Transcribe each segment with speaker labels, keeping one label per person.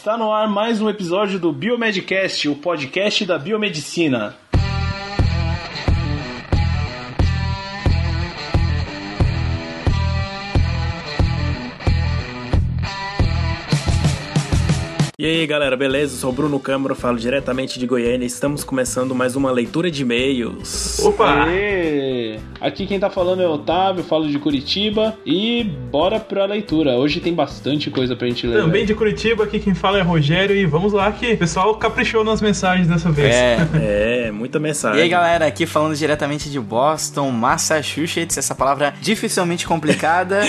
Speaker 1: Está no ar mais um episódio do Biomedcast, o podcast da biomedicina. E aí galera, beleza? Eu sou o Bruno Câmara, falo diretamente de Goiânia. Estamos começando mais uma leitura de e-mails.
Speaker 2: Opa!
Speaker 1: Aê! Aqui quem tá falando é o Otávio, falo de Curitiba e bora pra leitura. Hoje tem bastante coisa pra gente ler.
Speaker 2: Também de Curitiba, aqui quem fala é Rogério e vamos lá que o pessoal caprichou nas mensagens dessa vez.
Speaker 3: É.
Speaker 1: É, muita mensagem.
Speaker 3: E aí galera, aqui falando diretamente de Boston, Massachusetts, essa palavra dificilmente complicada.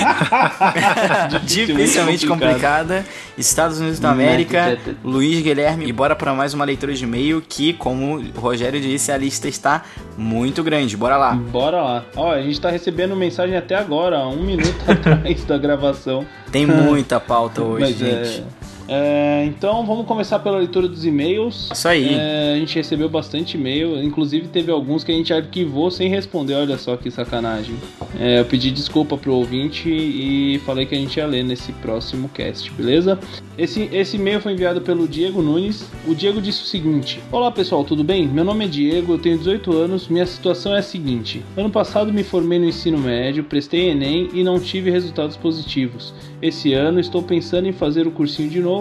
Speaker 3: dificilmente complicada. Estados Unidos da América, Luiz Guilherme. E bora para mais uma leitura de e-mail que, como o Rogério disse, a lista está muito grande. Bora lá.
Speaker 1: Bora lá. Ó, a gente tá recebendo mensagem até agora, um minuto atrás da gravação.
Speaker 3: Tem muita pauta hoje,
Speaker 1: Mas
Speaker 3: gente.
Speaker 1: é. É, então vamos começar pela leitura dos e-mails.
Speaker 3: Isso aí.
Speaker 1: É, a gente recebeu bastante e-mail, inclusive teve alguns que a gente arquivou sem responder. Olha só que sacanagem. É, eu pedi desculpa pro ouvinte e falei que a gente ia ler nesse próximo cast, beleza? Esse, esse e-mail foi enviado pelo Diego Nunes. O Diego disse o seguinte: Olá pessoal, tudo bem? Meu nome é Diego, eu tenho 18 anos. Minha situação é a seguinte: Ano passado me formei no ensino médio, prestei Enem e não tive resultados positivos. Esse ano estou pensando em fazer o cursinho de novo,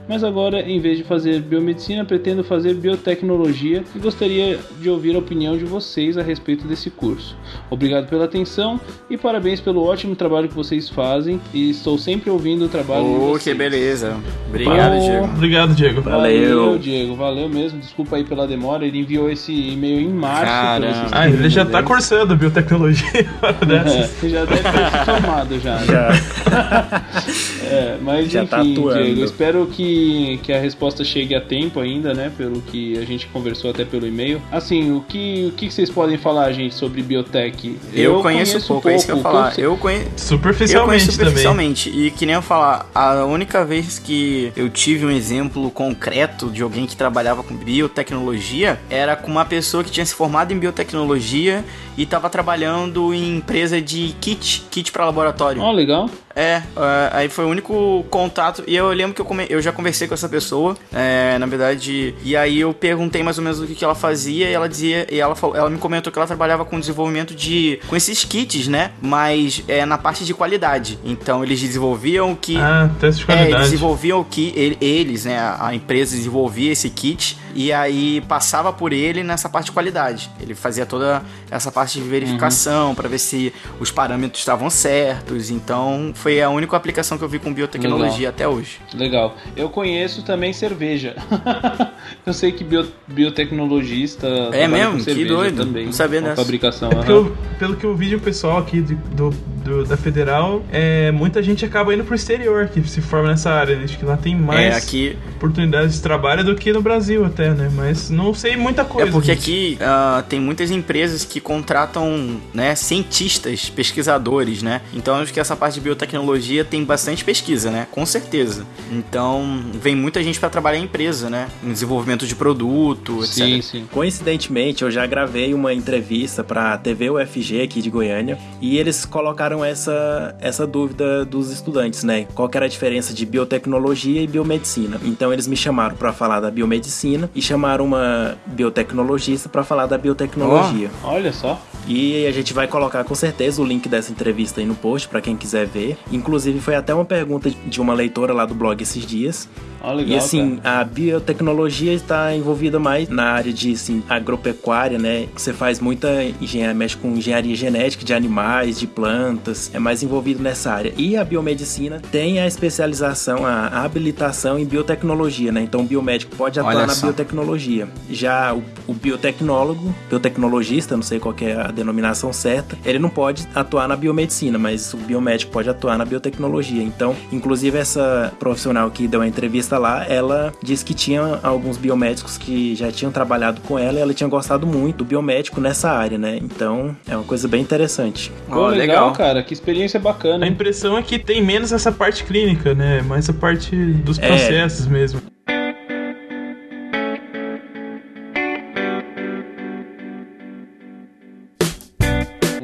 Speaker 1: mas agora, em vez de fazer biomedicina, pretendo fazer biotecnologia e gostaria de ouvir a opinião de vocês a respeito desse curso. Obrigado pela atenção e parabéns pelo ótimo trabalho que vocês fazem e estou sempre ouvindo o trabalho de
Speaker 3: Oh,
Speaker 1: vocês.
Speaker 3: que beleza. Obrigado,
Speaker 1: Oh.
Speaker 3: Diego.
Speaker 2: Obrigado, Diego.
Speaker 1: Valeu, Diego, valeu mesmo. Desculpa aí pela demora. Ele enviou esse e-mail em março.
Speaker 3: Caramba.
Speaker 2: Ah, ele já
Speaker 1: de
Speaker 2: tá
Speaker 1: e-mail.
Speaker 2: cursando biotecnologia.
Speaker 1: É, já deve ter se formado já. né?
Speaker 4: Já.
Speaker 1: É, mas
Speaker 4: Já
Speaker 1: enfim,
Speaker 4: tá.
Speaker 1: Diego, espero que, que a resposta chegue a tempo ainda, né? Pelo que a gente conversou até pelo e-mail. Assim, o que, o que vocês podem falar, gente, sobre biotech?
Speaker 3: Eu, conheço, pouco, é isso que eu ia
Speaker 1: o eu
Speaker 3: falar.
Speaker 1: sei-
Speaker 3: Eu conheço. Eu
Speaker 2: Superficialmente
Speaker 3: conheço
Speaker 2: também.
Speaker 3: superficialmente. E que nem eu falar, a única vez que eu tive um exemplo concreto de alguém que trabalhava com biotecnologia era com uma pessoa que tinha se formado em biotecnologia e estava trabalhando em empresa de kit, kit para laboratório.
Speaker 1: Ó, legal.
Speaker 3: É, é, aí foi o único contato. E eu lembro que eu, come- eu já conversei com essa pessoa, é, na verdade. E aí eu perguntei mais ou menos o que, que ela fazia. E ela dizia. E ela, falou- ela me comentou que ela trabalhava com desenvolvimento de. com esses kits, né? Mas é na parte de qualidade. Então eles desenvolviam o que.
Speaker 2: Ah, teste de
Speaker 3: É, eles
Speaker 2: qualidade.
Speaker 3: desenvolviam o que ele- eles, né, a, a empresa desenvolvia esse kit e aí passava por ele nessa parte de qualidade. Ele fazia toda essa parte de verificação pra ver se os parâmetros estavam certos. Então, foi a única aplicação que eu vi com biotecnologia até hoje.
Speaker 1: Legal. Eu conheço também cerveja. eu sei que bio, biotecnologista. trabalha
Speaker 3: mesmo?
Speaker 1: com
Speaker 3: Que
Speaker 1: cerveja
Speaker 3: doido.
Speaker 1: Também,
Speaker 3: Não sabia
Speaker 1: com
Speaker 3: dessa.
Speaker 1: fabricação.
Speaker 2: É eu- pelo que eu vi de um pessoal aqui de- do, do- da Federal, é, muita gente acaba indo pro exterior que se forma nessa área. né? Acho que lá tem mais
Speaker 3: É, aqui
Speaker 2: oportunidades de trabalho do que no Brasil até, né? Mas não sei muita coisa.
Speaker 3: É porque
Speaker 2: disso.
Speaker 3: aqui ah, tem muitas empresas que contratam né, cientistas, pesquisadores, né? Então acho que essa parte de biotecnologia tem bastante pesquisa, né? Com certeza. Então vem muita gente para trabalhar em empresa, né? Em desenvolvimento de produto, etc.
Speaker 1: Sim, sim.
Speaker 4: Coincidentemente, eu já gravei uma entrevista pra TV UFG aqui de Goiânia e eles colocaram essa, essa dúvida dos estudantes, né? Qual que era a diferença de biotecnologia e biomedicina? Então eles me chamaram pra falar da biomedicina e chamaram uma biotecnologista pra falar da biotecnologia.
Speaker 1: Olha só.
Speaker 4: E a gente vai colocar com certeza o link dessa entrevista aí no post pra quem quiser ver. Inclusive foi até uma pergunta de uma leitora lá do blog esses dias.
Speaker 1: Ó, legal.
Speaker 4: E assim,
Speaker 1: cara.
Speaker 4: a biotecnologia está envolvida mais na área de assim, agropecuária, né? Você faz muita engenharia, mexe com engenharia genética de animais, de plantas, é mais envolvido nessa área. E a biomedicina tem a especialização, a habilitação em biotecnologia, né? Então o biomédico pode atuar na biotecnologia. Já o, o biotecnólogo, biotecnologista, não sei qual que é a denominação certa, ele não pode atuar na biomedicina, mas o biomédico pode atuar na biotecnologia. Então, inclusive essa profissional que deu a entrevista lá, ela disse que tinha alguns biomédicos que já tinham trabalhado com ela e ela tinha gostado muito do biomédico nessa área, né? Então, é uma coisa bem interessante.
Speaker 1: Pô,
Speaker 3: Ó,
Speaker 1: legal, cara. Que experiência bacana.
Speaker 2: A impressão é que tem menos essa parte clínica, né? Mais a parte dos
Speaker 4: É.
Speaker 2: processos mesmo.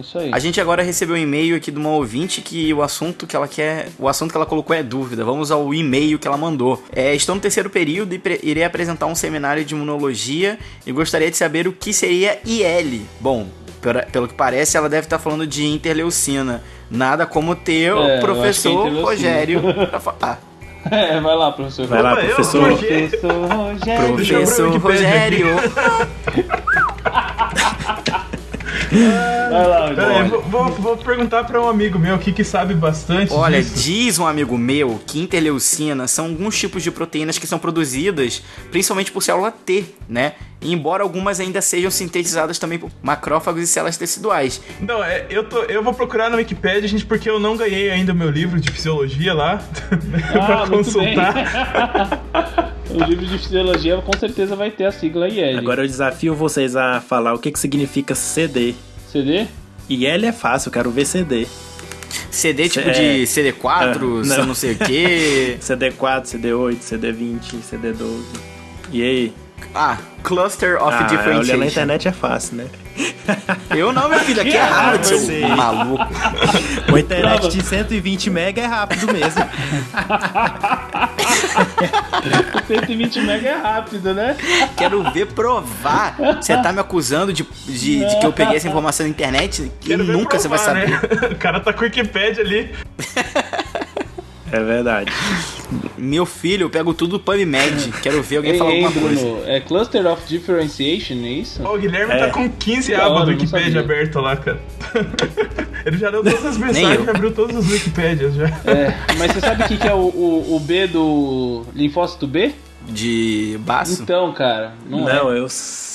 Speaker 1: Isso aí.
Speaker 3: A gente agora recebeu um e-mail aqui de uma ouvinte que o assunto que ela quer, o assunto que ela colocou é dúvida. Vamos ao e-mail que ela mandou. É, estou no terceiro período e irei apresentar um seminário de imunologia e gostaria de saber o que seria IL. Bom, pelo que parece, ela deve estar falando de interleucina. Nada como ter
Speaker 1: É,
Speaker 3: o
Speaker 1: é
Speaker 3: professor
Speaker 1: interleucina.
Speaker 3: Rogério pra falar.
Speaker 1: É, vai lá, professor.
Speaker 4: Vai lá, professor.
Speaker 1: Professor Rogério.
Speaker 3: Professor Rogério.
Speaker 1: Vai lá,
Speaker 2: vou, vou- vou perguntar pra um amigo meu aqui que sabe bastante
Speaker 3: Olha,
Speaker 2: disso.
Speaker 3: diz um amigo meu que interleucina são alguns tipos de proteínas que são produzidas principalmente por célula T, né? Embora algumas ainda sejam sintetizadas também por macrófagos e células teciduais.
Speaker 2: Não, é, eu, tô, eu vou procurar na Wikipedia, gente, porque eu não ganhei ainda o meu livro de fisiologia lá pra
Speaker 1: Ah, muito bem.
Speaker 2: consultar.
Speaker 1: O livro de fisiologia com certeza vai ter a sigla IL.
Speaker 4: Agora eu desafio vocês a falar o que, que significa CD.
Speaker 1: CD?
Speaker 4: E L é fácil, eu quero ver CD.
Speaker 3: CD tipo
Speaker 4: É.
Speaker 3: de CD4,
Speaker 4: É,
Speaker 3: não.
Speaker 4: não.
Speaker 3: não sei o quê.
Speaker 4: CD4, CD8, CD20, CD12. E aí?
Speaker 3: Ah, Cluster of
Speaker 4: Ah, olhar na internet é fácil, né?
Speaker 3: Eu não, meu filho, aqui é
Speaker 1: Ah,
Speaker 3: Harvard, seu maluco.
Speaker 4: Uma internet de 120 mega é rápido mesmo.
Speaker 1: 120 mega é rápido, né?
Speaker 3: Quero ver provar. Você tá me acusando de, de, de que eu peguei essa informação na internet
Speaker 2: Quero
Speaker 3: nunca você vai
Speaker 2: provar,
Speaker 3: saber.
Speaker 2: né? O cara tá com a Wikipedia ali.
Speaker 4: É verdade.
Speaker 3: Meu filho, eu pego tudo do PubMed. Quero ver alguém
Speaker 1: Ei,
Speaker 3: falar
Speaker 1: ei,
Speaker 3: alguma coisa.
Speaker 1: Bruno, é Cluster of Differentiation, é isso?
Speaker 2: Ó, o Guilherme
Speaker 4: É.
Speaker 2: tá com 15
Speaker 1: Da
Speaker 2: abas do Wikipedia aberto lá, cara. Ele já leu todas as mensagens, já abriu todas as Wikipédias já.
Speaker 1: É, mas você sabe o que, que é o, o, o B do linfócito B?
Speaker 3: De baço?
Speaker 1: Então, cara, não,
Speaker 4: Não,
Speaker 1: é.
Speaker 4: eu,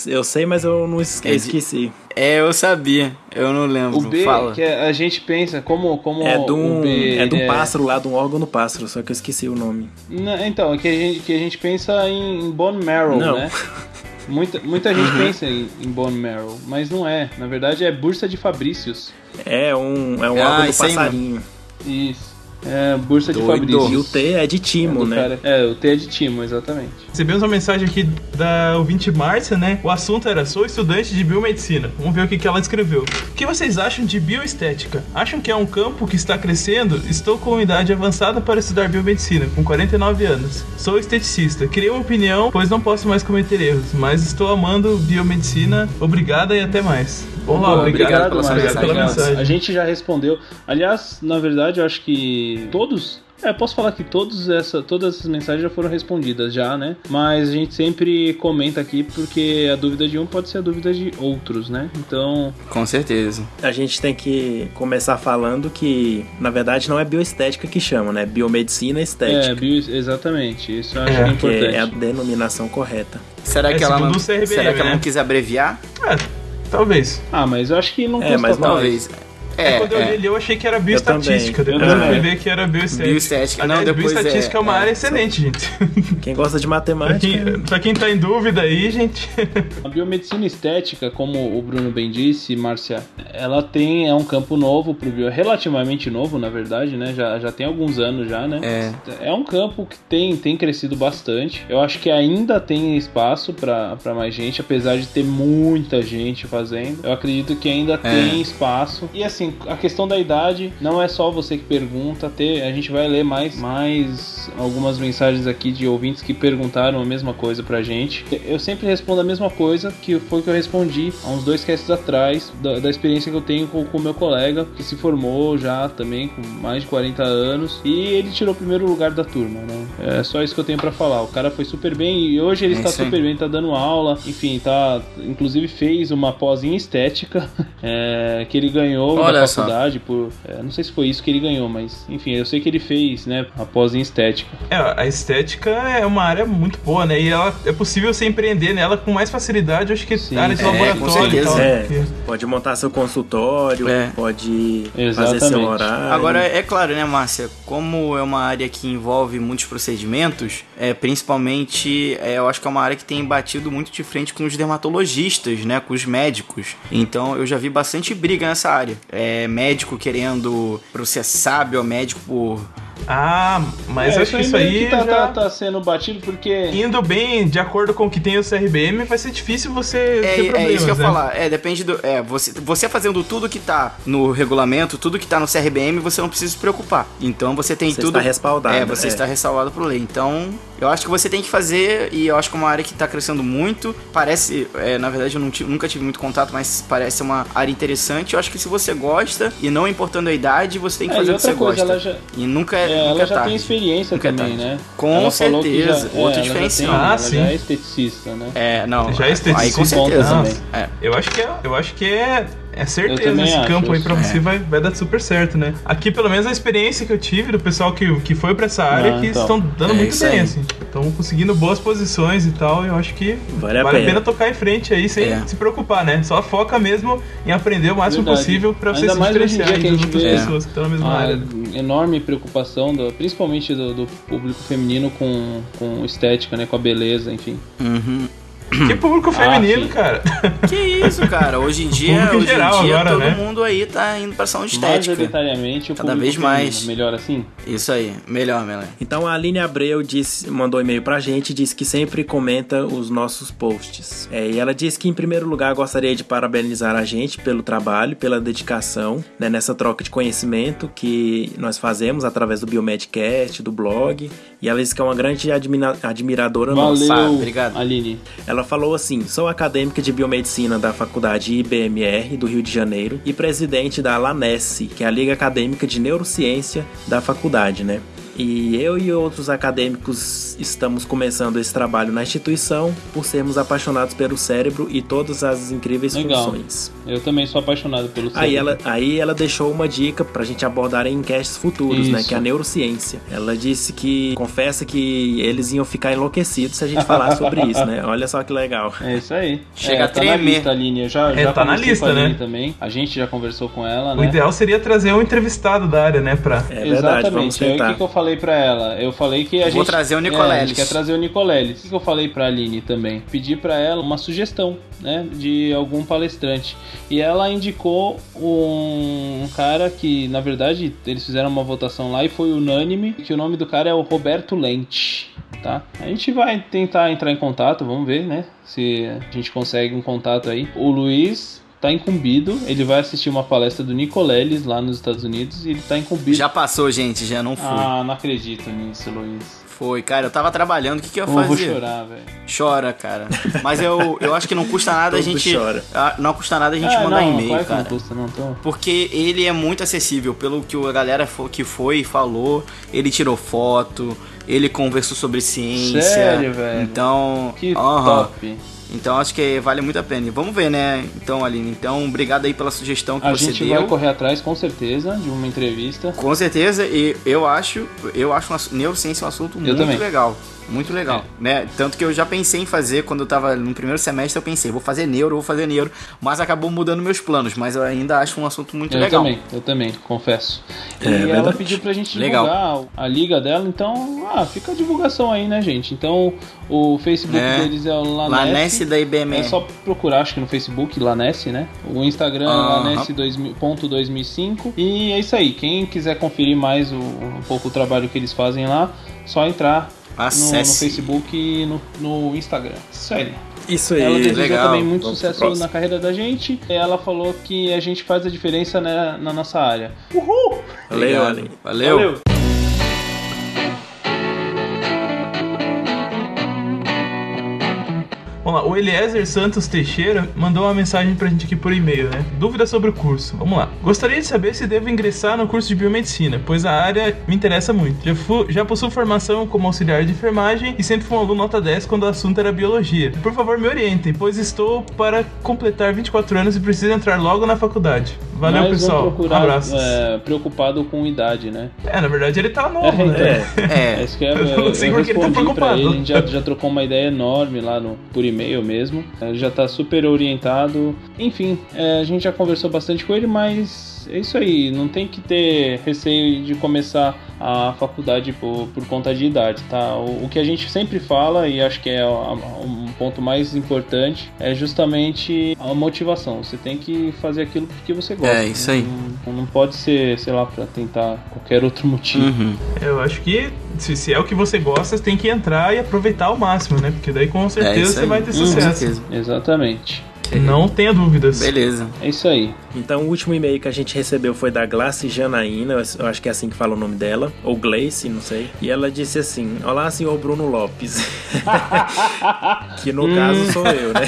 Speaker 4: eu sei, mas eu não esque-
Speaker 3: É de-
Speaker 4: esqueci.
Speaker 3: É, eu sabia. Eu não lembro.
Speaker 1: O B,
Speaker 3: Fala.
Speaker 1: que é- a gente pensa como, como
Speaker 4: É de um,
Speaker 1: B,
Speaker 4: é de um
Speaker 1: ele
Speaker 4: pássaro lá, de um órgão do pássaro, só que eu esqueci o nome.
Speaker 1: Não, então, é que a gente, que a gente pensa em bone marrow,
Speaker 4: Não.
Speaker 1: né? Muita, muita gente pensa em, em bone marrow, mas não é. Na verdade é bursa de Fabrícios.
Speaker 4: É um, é um
Speaker 3: Ah,
Speaker 4: órgão do
Speaker 3: aí,
Speaker 4: passarinho.
Speaker 1: Isso. É bursa de
Speaker 3: Doido.
Speaker 1: Fabrícios.
Speaker 4: E o T é de
Speaker 1: É,
Speaker 4: timo,
Speaker 1: do
Speaker 4: né?
Speaker 1: cara- é, o T é de timo, exatamente.
Speaker 2: Recebemos uma mensagem aqui da ouvinte Márcia, né? O assunto era: sou estudante de biomedicina. Vamos ver o que, que ela escreveu. O que vocês acham de bioestética? Acham que é um campo que está crescendo? Estou com idade avançada para estudar biomedicina, com 49 anos. Sou esteticista. Queria uma opinião, pois não posso mais cometer erros, mas estou amando biomedicina. Obrigada e até mais. Olá,
Speaker 1: Pô,
Speaker 2: obrigado,
Speaker 3: pela sua
Speaker 2: obrigado pela
Speaker 3: mensagem.
Speaker 2: mensagem.
Speaker 1: A gente já respondeu. Aliás, na verdade, eu acho que todos. É, posso falar que todos essa, todas essas mensagens já foram respondidas já, né? Mas a gente sempre comenta aqui porque a dúvida de um pode ser a dúvida de outros, né? Então,
Speaker 3: Com certeza.
Speaker 4: A gente tem que começar falando que, na verdade, não é bioestética que chama, né? Biomedicina
Speaker 1: é,
Speaker 4: estética.
Speaker 1: bio, exatamente. Isso eu acho
Speaker 2: É,
Speaker 1: que é importante.
Speaker 4: é a denominação correta.
Speaker 3: Será
Speaker 2: É,
Speaker 3: que ela não, será que ela
Speaker 2: né?
Speaker 3: não quis abreviar?
Speaker 2: É, talvez.
Speaker 1: Ah, mas eu acho que não
Speaker 4: É,
Speaker 1: custa
Speaker 4: mas
Speaker 1: mais.
Speaker 3: Talvez.
Speaker 2: É,
Speaker 3: É,
Speaker 2: quando eu
Speaker 3: é.
Speaker 2: li ali, eu achei que era bioestatística. Depois
Speaker 1: Eu
Speaker 2: fui
Speaker 1: também.
Speaker 2: ver que era bioestética.
Speaker 3: Bioestética. Não,
Speaker 2: Aliás,
Speaker 3: depois
Speaker 2: bioestatística é,
Speaker 3: é-
Speaker 2: uma
Speaker 3: é.
Speaker 2: área excelente, gente.
Speaker 4: Quem gosta de
Speaker 2: pra,
Speaker 4: matemática.
Speaker 2: quem, pra quem tá em dúvida aí, gente.
Speaker 1: A biomedicina estética, como o Bruno bem disse, Márcia, ela tem é um campo novo pro bio, relativamente novo, na verdade, né? Já, já tem alguns anos já, né?
Speaker 3: É.
Speaker 1: É um campo que tem, tem crescido bastante. Eu acho que ainda tem espaço para mais gente, apesar de ter muita gente fazendo. Eu acredito que ainda tem espaço. E assim, a questão da idade não é só você que pergunta. Ter, a gente vai ler mais, mais algumas mensagens aqui de ouvintes que perguntaram a mesma coisa pra gente. Eu sempre respondo a mesma coisa que foi o que eu respondi há uns dois casts atrás, da, da experiência que eu tenho com o meu colega, que se formou já também com mais de 40 anos. E ele tirou o primeiro lugar da turma, né? É só isso que eu tenho pra falar. O cara foi super bem e hoje ele
Speaker 3: É
Speaker 1: está
Speaker 3: aí.
Speaker 1: super bem, tá dando aula. Enfim, tá. Inclusive fez uma pós em estética é, que ele ganhou
Speaker 3: Olha
Speaker 1: da
Speaker 3: só.
Speaker 1: faculdade por. é, não sei se foi isso que ele ganhou, mas enfim, eu sei que ele fez, né? A pós em estética.
Speaker 2: É, a estética é uma área muito boa, né? E ela, é possível você empreender nela com mais facilidade, eu acho que
Speaker 1: Sim.
Speaker 2: área de
Speaker 3: É,
Speaker 2: laboratório
Speaker 3: com
Speaker 2: e tal.
Speaker 4: É,
Speaker 2: porque-
Speaker 4: pode montar seu consultório,
Speaker 3: É.
Speaker 4: pode fazer
Speaker 1: Exatamente.
Speaker 4: seu horário.
Speaker 3: Agora, é claro, né, Márcia? Como é uma área que envolve muitos procedimentos, é, principalmente, é, eu acho que é uma área que tem batido muito de frente com os dermatologistas, né? Com os médicos. Então, eu já vi bastante briga nessa área. É, médico querendo processar biomédico por
Speaker 2: Ah, mas
Speaker 1: É,
Speaker 2: acho que isso aí
Speaker 1: que tá,
Speaker 2: já...
Speaker 1: tá, tá sendo batido porque.
Speaker 2: Indo bem de acordo com o que tem o CRBM, vai ser difícil você
Speaker 3: É,
Speaker 2: ter
Speaker 3: é
Speaker 2: problemas,
Speaker 3: isso que eu ia
Speaker 2: né?
Speaker 3: falar. É, depende do. É, você, você fazendo tudo que tá no regulamento, tudo que tá no CRBM, você não precisa se preocupar. Então você tem
Speaker 4: Você
Speaker 3: tudo.
Speaker 4: está respaldado,
Speaker 3: É, você
Speaker 4: é.
Speaker 3: está respaldado por lei. Então, eu acho que você tem que fazer, e eu acho que é uma área que tá crescendo muito. Parece. é, na verdade, eu não tive- nunca tive muito contato, mas parece uma área interessante. Eu acho que se você gosta, e não importando a idade, você tem que
Speaker 1: É,
Speaker 3: fazer o que você
Speaker 1: outra coisa,
Speaker 3: gosta.
Speaker 1: ela já,
Speaker 3: E nunca,
Speaker 1: é,
Speaker 3: nunca
Speaker 1: ela
Speaker 3: é
Speaker 1: já
Speaker 3: tarde.
Speaker 1: tem experiência
Speaker 3: Nunca é
Speaker 1: também, né?
Speaker 3: Com
Speaker 1: ela já,
Speaker 3: certeza,
Speaker 1: é,
Speaker 3: outro
Speaker 1: ela já tem-
Speaker 3: diferencial.
Speaker 2: Ah,
Speaker 1: ela
Speaker 2: sim.
Speaker 1: já é esteticista, né?
Speaker 3: É, não.
Speaker 2: Já é
Speaker 3: Aí
Speaker 2: esteticista.
Speaker 3: com certeza.
Speaker 1: também.
Speaker 3: É.
Speaker 2: Eu acho que é, eu acho que é, é certeza esse
Speaker 1: acho,
Speaker 2: campo aí pra você
Speaker 3: é.
Speaker 2: vai, vai dar super certo, né? Aqui, pelo menos, a experiência que eu tive do pessoal que, que foi pra essa área
Speaker 1: Ah,
Speaker 2: que
Speaker 1: então.
Speaker 2: estão dando
Speaker 3: É
Speaker 2: muito bem,
Speaker 3: aí.
Speaker 2: assim. Estão conseguindo boas posições e tal. Eu acho que
Speaker 4: Vale a pena.
Speaker 2: tocar em frente aí sem
Speaker 3: É.
Speaker 2: se preocupar, né? Só foca mesmo em aprender o máximo
Speaker 1: Verdade.
Speaker 2: possível pra você
Speaker 1: Ainda
Speaker 2: se diferenciar
Speaker 1: gente
Speaker 2: outras
Speaker 1: vê
Speaker 2: pessoas que estão na mesma
Speaker 1: uma
Speaker 2: área.
Speaker 1: enorme preocupação, do, principalmente do, do público feminino com, com estética, né? Com a beleza, enfim.
Speaker 3: Uhum.
Speaker 2: Que público
Speaker 1: Ah,
Speaker 2: feminino,
Speaker 1: sim.
Speaker 2: cara.
Speaker 3: Que isso, cara? Hoje em dia, hoje
Speaker 2: geral
Speaker 3: em dia
Speaker 2: agora,
Speaker 3: todo
Speaker 2: né?
Speaker 3: mundo aí tá indo pra saúde estética.
Speaker 1: Majoritariamente o
Speaker 3: Cada
Speaker 1: público
Speaker 3: vez
Speaker 1: feminino.
Speaker 3: mais.
Speaker 1: Melhor assim?
Speaker 3: Isso aí, melhor, melhor.
Speaker 4: Então a Aline Abreu disse, mandou um e-mail pra gente e disse que sempre comenta os nossos posts. É, e ela disse que, em primeiro lugar, gostaria de parabenizar a gente pelo trabalho, pela dedicação né, nessa troca de conhecimento que nós fazemos através do Biomedcast, do blog. E ela disse que é uma grande admira- admiradora nossa.
Speaker 1: Valeu,
Speaker 3: obrigado.
Speaker 1: Aline.
Speaker 4: Ela falou assim: sou acadêmica de biomedicina da faculdade IBMR do Rio de Janeiro e presidente da LANES, que é a Liga Acadêmica de Neurociência da faculdade, né? E eu e outros acadêmicos estamos começando esse trabalho na instituição por sermos apaixonados pelo cérebro e todas as incríveis
Speaker 1: Legal.
Speaker 4: funções.
Speaker 1: Eu também sou apaixonado pelo
Speaker 4: Aí
Speaker 1: cérebro.
Speaker 4: ela, aí ela deixou uma dica pra gente abordar em casts futuros, né?
Speaker 1: Isso.
Speaker 4: Que é a neurociência. Ela disse que confessa que eles iam ficar enlouquecidos se a gente falar sobre isso, né? Olha só que legal.
Speaker 1: É isso aí.
Speaker 3: Chega
Speaker 1: é,
Speaker 3: a
Speaker 1: tá na
Speaker 3: tremer.
Speaker 1: lista, Aline. Eu já,
Speaker 2: É,
Speaker 1: já
Speaker 2: tá na lista,
Speaker 1: a
Speaker 2: né?
Speaker 1: também. A gente já conversou com ela,
Speaker 2: O
Speaker 1: né?
Speaker 2: ideal seria trazer um entrevistado da área, né? Pra...
Speaker 4: É verdade, vamos
Speaker 1: Exatamente. Aí o
Speaker 4: tentar.
Speaker 1: que, que eu falei pra ela? Eu falei que a
Speaker 3: Vou
Speaker 1: gente.
Speaker 3: trazer o
Speaker 1: É, a
Speaker 3: Nicoleles.
Speaker 1: gente quer trazer o Nicoleles. O que, que eu falei pra Aline também? Pedi pra ela uma sugestão, né? De algum palestrante. E ela indicou um cara que, na verdade, eles fizeram uma votação lá e foi unânime. Que o nome do cara é o Roberto Lente. Tá? A gente vai tentar entrar em contato, vamos ver, né? Se a gente consegue um contato aí. O Luiz tá incumbido, ele vai assistir uma palestra do Nicoleles lá nos Estados Unidos e ele tá incumbido.
Speaker 3: Já passou, gente, já não fui.
Speaker 1: Ah, não acredito nisso, Luiz.
Speaker 3: Foi, cara, eu tava trabalhando, o que, que eu ia
Speaker 1: Eu vou
Speaker 3: fazer?
Speaker 1: chorar, velho.
Speaker 3: Chora, cara. Mas eu, eu acho que não custa nada a gente.
Speaker 4: chora.
Speaker 3: Não custa nada a gente
Speaker 1: Ah,
Speaker 3: mandar
Speaker 1: não,
Speaker 3: e-mail,
Speaker 1: claro
Speaker 3: cara.
Speaker 1: Não custa, não tô.
Speaker 3: Porque ele é muito acessível, pelo que a galera que foi e falou, ele tirou foto, ele conversou sobre ciência.
Speaker 1: Sério, velho?
Speaker 3: Então,
Speaker 1: Que
Speaker 3: aham.
Speaker 1: top.
Speaker 3: Então acho que vale muito a pena. E Vamos ver, né? Então, Aline, então obrigado aí pela sugestão que
Speaker 1: A
Speaker 3: você
Speaker 1: gente
Speaker 3: deu.
Speaker 1: vai correr atrás, com certeza, de uma entrevista.
Speaker 3: Com certeza, e eu acho, eu acho uma, neurociência um assunto muito
Speaker 1: também.
Speaker 3: legal. Muito legal, né? Tanto que eu já pensei em fazer, quando eu tava no primeiro semestre, eu pensei, vou fazer neuro, vou fazer neuro, mas acabou mudando meus planos, mas eu ainda acho um assunto muito
Speaker 1: eu
Speaker 3: legal.
Speaker 1: também, eu também, confesso.
Speaker 4: É,
Speaker 1: e ela
Speaker 4: verdade.
Speaker 1: pediu pra gente
Speaker 3: Legal.
Speaker 1: divulgar a liga dela, então, ah, fica a divulgação aí, né, gente? Então, o Facebook
Speaker 3: É.
Speaker 1: deles é o Lanesse.
Speaker 3: Lanesse da IBMR.
Speaker 1: É só procurar, acho que no Facebook, Lanesse, né? O Instagram é Lanesse.2005. E é isso aí. Quem quiser conferir mais o, um pouco o trabalho que eles fazem lá, só entrar no, no
Speaker 3: Acesse.
Speaker 1: Facebook e no, no Instagram. Isso aí.
Speaker 4: Isso aí.
Speaker 1: Ela desejou
Speaker 3: legal.
Speaker 1: também muito
Speaker 4: Vamos
Speaker 1: sucesso na carreira da gente. Ela falou que a gente faz a diferença né, na nossa área. Uhul!
Speaker 4: Valeu. Aline.
Speaker 3: Valeu.
Speaker 2: Vamos lá, o Eliezer Santos Teixeira mandou uma mensagem pra gente aqui por e-mail, né? Dúvida sobre o curso. Vamos lá. Gostaria de saber se devo ingressar no curso de biomedicina, pois a área me interessa muito. Já, fu- já possuo formação como auxiliar de enfermagem e sempre fui um aluno nota 10 quando o assunto era biologia. Por favor, me orientem, pois estou para completar 24 anos e preciso entrar logo na faculdade. Valeu,
Speaker 1: Mas
Speaker 2: pessoal.
Speaker 1: procurar
Speaker 2: Abraços. É.
Speaker 1: é, preocupado com idade, né?
Speaker 2: na verdade ele tá novo,
Speaker 1: É,
Speaker 2: né?
Speaker 1: então.
Speaker 4: É,
Speaker 3: É,
Speaker 1: Isso que eu,
Speaker 2: Eu
Speaker 1: eu,
Speaker 2: não sei
Speaker 1: eu
Speaker 2: tá preocupado.
Speaker 1: ele, a gente já, já trocou uma ideia enorme lá no, por e-mail mesmo. Ele já tá super orientado. Enfim, é, a gente já conversou bastante com ele, mas é isso aí. Não tem que ter receio de começar a faculdade por, por conta de idade, tá? O, o, que a gente sempre fala, e acho que é um ponto mais importante, é justamente a motivação. Você tem que fazer aquilo porque você gosta.
Speaker 3: É, isso aí.
Speaker 1: Não, não pode ser, sei lá, pra tentar qualquer outro motivo.
Speaker 2: Uhum. Eu acho que se, se, é o que você gosta, você tem que entrar e aproveitar ao máximo, né? Porque daí com certeza é você vai ter sucesso.
Speaker 1: Exatamente.
Speaker 2: Não tenha dúvidas.
Speaker 3: Beleza.
Speaker 1: É isso aí.
Speaker 4: Então o último e-mail que a gente recebeu foi da Glace Janaína, eu acho que é assim que fala o nome dela, ou Glace, não sei. E ela disse assim: Olá, senhor Bruno Lopes. que no caso sou eu, né?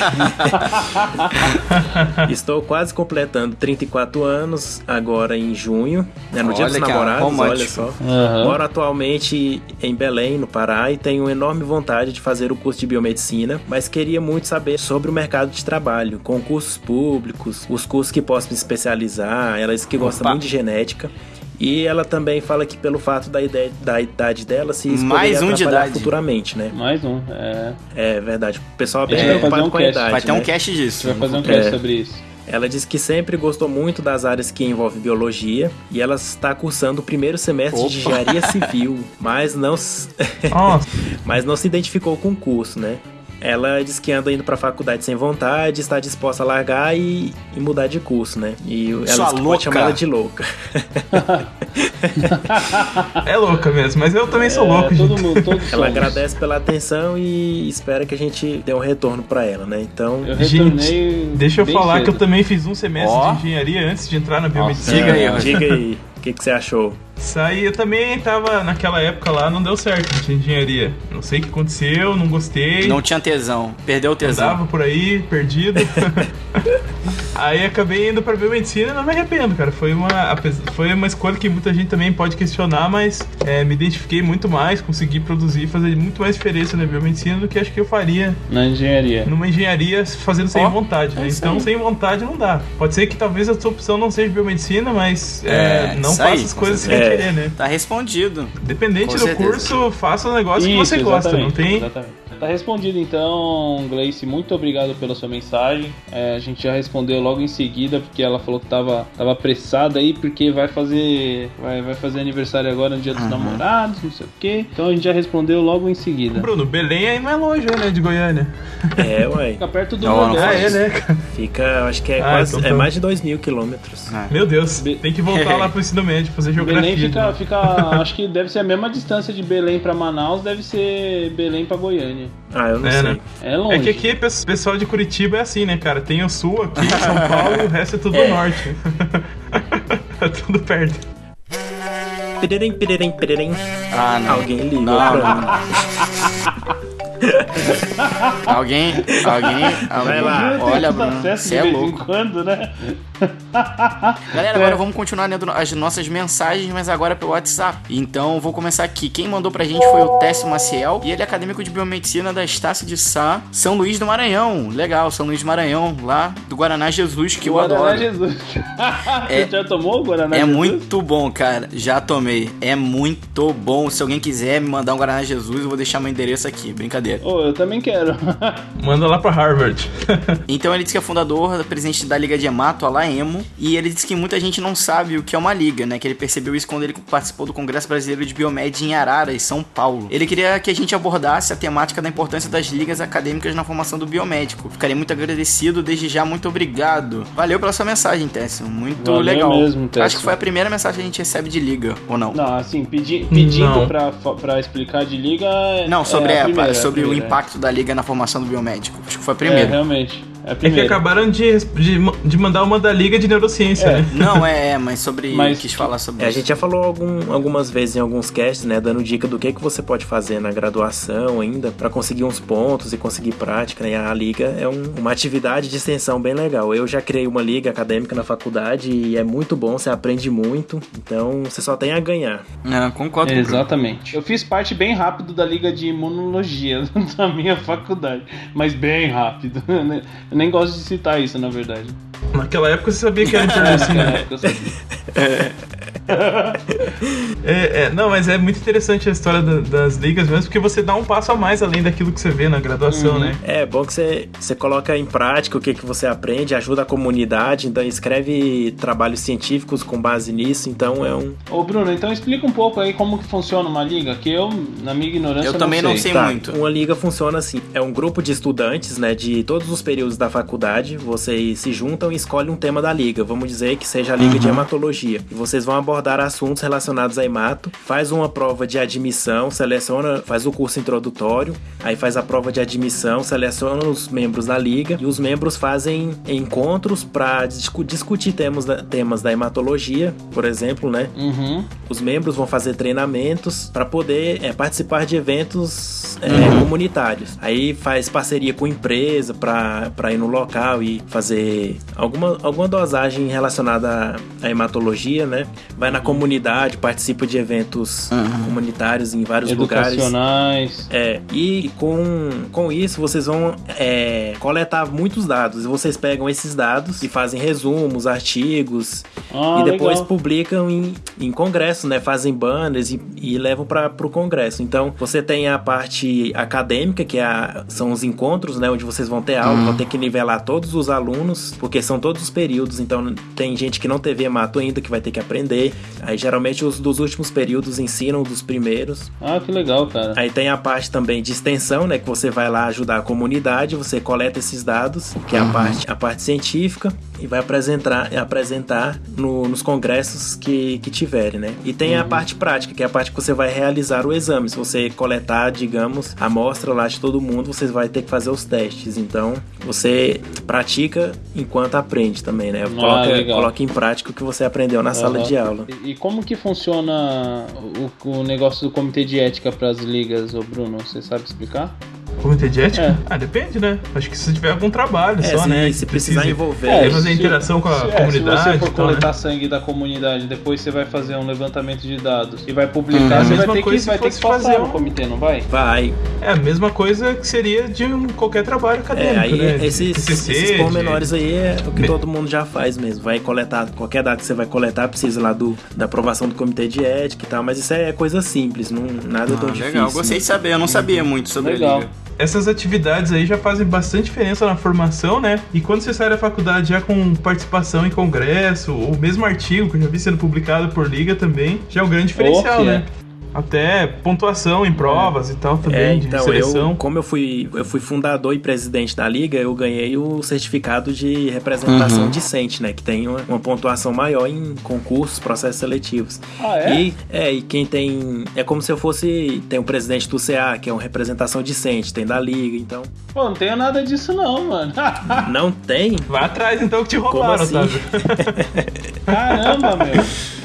Speaker 4: Estou quase completando 34 anos agora em junho, né, no olha, dia dos cara, namorados, olha só. Uhum. Moro atualmente em Belém, no Pará, e tenho enorme vontade de fazer o curso de biomedicina, mas queria muito saber sobre o mercado de trabalho, concursos públicos, os cursos que posso me especializar. Ela disse que gosta Opa. muito de genética. E ela também fala que pelo fato da, ideia, da idade dela, se isso Mais um de idade. futuramente, né?
Speaker 1: Mais um, é.
Speaker 4: É verdade. O pessoal é bem preocupado um com a idade.
Speaker 3: Vai ter
Speaker 4: né?
Speaker 3: um cast disso.
Speaker 1: Vai fazer um cast é. sobre isso.
Speaker 4: Ela diz que sempre gostou muito das áreas que envolvem biologia e ela está cursando o primeiro semestre Opa. de engenharia civil, mas não, mas não se identificou com o curso, né? Ela diz que anda indo pra faculdade sem vontade, está disposta a largar e, e mudar de curso, né? E ela Sua diz que pode chamar ela de louca.
Speaker 2: é louca mesmo, mas eu também sou é, louco, todo
Speaker 4: mundo, Ela somos. agradece pela atenção e espera que a gente dê um retorno para ela, né? Então,
Speaker 2: eu gente, deixa eu falar cedo. que eu também fiz um semestre oh. de engenharia antes de entrar na biomedicina.
Speaker 4: Diga aí, diga aí. O que, que você achou?
Speaker 2: Isso aí eu também tava naquela época lá, não deu certo de engenharia. Não sei o que aconteceu, não gostei.
Speaker 3: Não tinha tesão, perdeu o tesão.
Speaker 2: Andava por aí, perdido. aí acabei indo pra biomedicina e não me arrependo, cara. Foi uma, foi uma escolha que muita gente também pode questionar, mas é, me identifiquei muito mais, consegui produzir, fazer muito mais diferença na biomedicina do que acho que eu faria
Speaker 1: na engenharia.
Speaker 2: Numa engenharia fazendo sem oh, vontade, né? É então, sem vontade não dá. Pode ser que talvez a sua opção não seja biomedicina, mas é, é, não faça as coisas sem é. Querer, né?
Speaker 3: Tá respondido.
Speaker 2: Dependente Com do certeza. curso, faça o negócio Isso, que você gosta, não tem?
Speaker 1: Exatamente. Tá respondido então, Gleice. Muito obrigado pela sua mensagem. É, a gente já respondeu logo em seguida, porque ela falou que tava, tava apressada aí, porque vai fazer. Vai, vai fazer aniversário agora no dia dos uhum. namorados, não sei o quê. Então a gente já respondeu logo em seguida.
Speaker 2: Bruno, Belém aí não é longe, né? De Goiânia.
Speaker 4: É, ué.
Speaker 1: Fica perto do não,
Speaker 2: Ah, é, né?
Speaker 4: Fica, acho que é ah, quase. Então, é mais de 2 mil quilômetros.
Speaker 2: Ah. Meu Deus, Be tem que voltar lá pro ensino médio, fazer geografia.
Speaker 1: Belém fica, fica. acho que deve ser a mesma distância de Belém pra Manaus, deve ser Belém pra Goiânia.
Speaker 4: Ah, eu não é, sei. Né?
Speaker 1: É longe.
Speaker 2: É que aqui o pessoal de Curitiba é assim, né, cara? Tem o sul aqui, São Paulo, e o resto é tudo é. norte. é tudo perto.
Speaker 4: Pirerem, pirerem, pirerem.
Speaker 3: Ah, não.
Speaker 4: Alguém liga não, pra
Speaker 3: mim. alguém, alguém, alguém.
Speaker 1: lá. Olha, Bruno, você é louco. Quando, né?
Speaker 3: Galera, agora é. vamos continuar lendo as nossas mensagens, mas agora pelo WhatsApp. Então, vou começar aqui. Quem mandou pra gente foi o Técio Maciel, e ele é acadêmico de biomedicina da Estácio de Sá, São Luís do Maranhão. Legal, São Luís do Maranhão, lá do Guaraná Jesus, que eu
Speaker 1: Guaraná
Speaker 3: adoro.
Speaker 1: Jesus. é, Você já tomou o Guaraná
Speaker 3: é
Speaker 1: Jesus?
Speaker 3: É muito bom, cara. Já tomei. É muito bom. Se alguém quiser me mandar um Guaraná Jesus, eu vou deixar meu endereço aqui. Brincadeira.
Speaker 1: Oh, eu também quero.
Speaker 2: Manda lá pra Harvard.
Speaker 3: então ele disse que é fundador, presidente da Liga de Hemato, a Laemo, e ele disse que muita gente não sabe o que é uma liga, né? Que ele percebeu isso quando ele participou do Congresso Brasileiro de Biomed em Araras, São Paulo. Ele queria que a gente abordasse a temática da importância das ligas acadêmicas na formação do biomédico. Ficaria muito agradecido, desde já, muito obrigado. Valeu pela sua mensagem, Tessio. Muito Valeu legal.
Speaker 1: Mesmo,
Speaker 3: Acho que foi a primeira mensagem que a gente recebe de liga, ou não?
Speaker 1: Não, assim, pedi, pedindo não. Pra, pra explicar de liga.
Speaker 3: Não, sobre, é a primeira, sobre a primeira, o impacto da liga na formação do biomédico. Acho que foi a primeira. É,
Speaker 1: realmente.
Speaker 2: É, é, que acabaram de, de, de, mandar uma da Liga de Neurociência,
Speaker 3: é.
Speaker 2: né?
Speaker 3: Não, é, é mas sobre. Mas, quis falar sobre
Speaker 4: é,
Speaker 3: isso.
Speaker 4: A gente já falou algum, algumas vezes em alguns casts, né? Dando dica do que, que você pode fazer na graduação ainda para conseguir uns pontos e conseguir prática. Né? E a Liga é um, uma atividade de extensão bem legal. Eu já criei uma Liga acadêmica na faculdade e é muito bom, você aprende muito. Então você só tem a ganhar.
Speaker 3: É, concordo com
Speaker 1: Exatamente. Eu fiz parte bem rápido da Liga de Imunologia da minha faculdade, mas bem rápido. Eu nem gosto de citar isso, na verdade.
Speaker 2: Naquela época você sabia que era internacional.
Speaker 1: Naquela época eu sabia.
Speaker 2: é. É, é, não, mas é muito interessante a história da- das ligas mesmo, porque você dá um passo a mais além daquilo que você vê na graduação, né?
Speaker 4: É bom que você, você coloca em prática o que, que você aprende, ajuda a comunidade, então escreve trabalhos científicos com base nisso, então é um.
Speaker 1: Ô Bruno, então explica um pouco aí como que funciona uma liga, que eu, na minha ignorância,
Speaker 3: Eu também não sei
Speaker 4: Tá,
Speaker 3: muito.
Speaker 4: Uma liga funciona assim: é um grupo de estudantes, né, de todos os períodos da faculdade. Vocês se juntam e escolhem um tema da liga. Vamos dizer que seja a liga de hematologia. E vocês vão abordar assuntos relacionados a hemato. Faz uma prova de admissão, seleciona, faz o curso introdutório. Aí faz a prova de admissão, seleciona os membros da liga e os membros fazem encontros para discutir temas da, temas da hematologia, por exemplo, né?
Speaker 1: Uhum.
Speaker 4: Os membros vão fazer treinamentos para poder é, participar de eventos é, comunitários. Aí faz parceria com empresa para ir no local e fazer alguma, alguma dosagem relacionada à hematologia, né? Vai na comunidade, participa de eventos comunitários em vários lugares.
Speaker 1: Educacionais.
Speaker 4: É, e com, com isso vocês vão é, coletar muitos dados. E vocês pegam esses dados e fazem resumos, artigos,
Speaker 1: Ah,
Speaker 4: e depois
Speaker 1: legal.
Speaker 4: publicam em, em congresso, né? Fazem banners e, e levam para o congresso. Então, você tem a parte acadêmica, que é a- são os encontros, né? Onde vocês vão ter aula, vão ter que nivelar todos os alunos, porque são todos os períodos. Então, tem gente que não teve hemato ainda, que vai ter que aprender. Aí, geralmente, os dos últimos períodos ensinam dos primeiros.
Speaker 1: Ah, que legal, cara.
Speaker 4: Aí tem a parte também de extensão, né? Que você vai lá ajudar a comunidade, você coleta esses dados, que é a parte, a parte científica, e vai apresentar, apresentar no- nos congressos que, que tiverem, né? E tem a parte prática, que é a parte que você vai realizar o exame. Se você coletar, digamos, a amostra lá de todo mundo, você vai ter que fazer os testes. Então, você pratica enquanto aprende também, né? Coloca,
Speaker 1: legal.
Speaker 4: coloca em prática o que você aprendeu na sala
Speaker 1: Aham.
Speaker 4: de aula.
Speaker 1: E, e como que funciona o, o negócio do comitê de ética para as ligas, ô Bruno? Você sabe explicar?
Speaker 2: Comitê de ética?
Speaker 1: É.
Speaker 2: Ah, depende, né? Acho que se tiver algum trabalho
Speaker 4: É,
Speaker 2: só,
Speaker 4: se,
Speaker 2: né?
Speaker 4: se precisar
Speaker 2: precise-
Speaker 4: envolver.
Speaker 2: É, fazer
Speaker 1: se-
Speaker 2: interação com a
Speaker 1: se- é,
Speaker 2: comunidade
Speaker 1: se você for
Speaker 2: tal, né?
Speaker 1: coletar sangue da comunidade, depois você vai fazer um levantamento de dados e vai publicar,
Speaker 2: Uhum.
Speaker 1: você vai
Speaker 2: Mesma
Speaker 1: ter que, vai ter que
Speaker 2: fazer
Speaker 1: no
Speaker 2: um-
Speaker 1: comitê, não vai?
Speaker 4: Vai,
Speaker 2: É a mesma coisa que seria de um- qualquer trabalho
Speaker 4: É,
Speaker 2: acadêmico,
Speaker 4: aí
Speaker 2: né? De
Speaker 4: esses,
Speaker 2: TCC,
Speaker 4: esses
Speaker 2: de-
Speaker 4: pormenores aí é o que
Speaker 2: Me-
Speaker 4: todo mundo já faz mesmo. Vai coletar, qualquer dado que você vai coletar precisa lá do, da aprovação do comitê de ética e tal, mas isso é coisa simples, não, nada tão
Speaker 3: Ah,
Speaker 4: difícil.
Speaker 3: legal, gostei
Speaker 4: né?
Speaker 3: de saber, eu não sabia muito sobre
Speaker 1: Legal.
Speaker 3: a liga.
Speaker 2: Essas atividades aí já fazem bastante diferença na formação, né? E quando você sai da faculdade já com participação em congresso, ou mesmo artigo que eu já vi sendo publicado por liga também, já é um grande diferencial,
Speaker 1: que é.
Speaker 2: Até pontuação em provas e tal também,
Speaker 4: É,
Speaker 2: de
Speaker 4: então,
Speaker 2: seleção.
Speaker 4: eu, como eu fui, eu fui fundador e presidente da liga, eu ganhei o certificado de representação
Speaker 3: Uhum.
Speaker 4: decente, né? Que tem uma, uma pontuação maior em concursos, processos seletivos.
Speaker 1: Ah, é?
Speaker 4: E, é, e quem tem. É como se eu fosse. Tem o presidente do CA, que é uma representação decente, tem da liga, então.
Speaker 1: Pô, não tenho nada disso não, mano.
Speaker 4: Não tem?
Speaker 2: Vai atrás então que te roubaram,
Speaker 4: assim?
Speaker 1: Caramba, meu.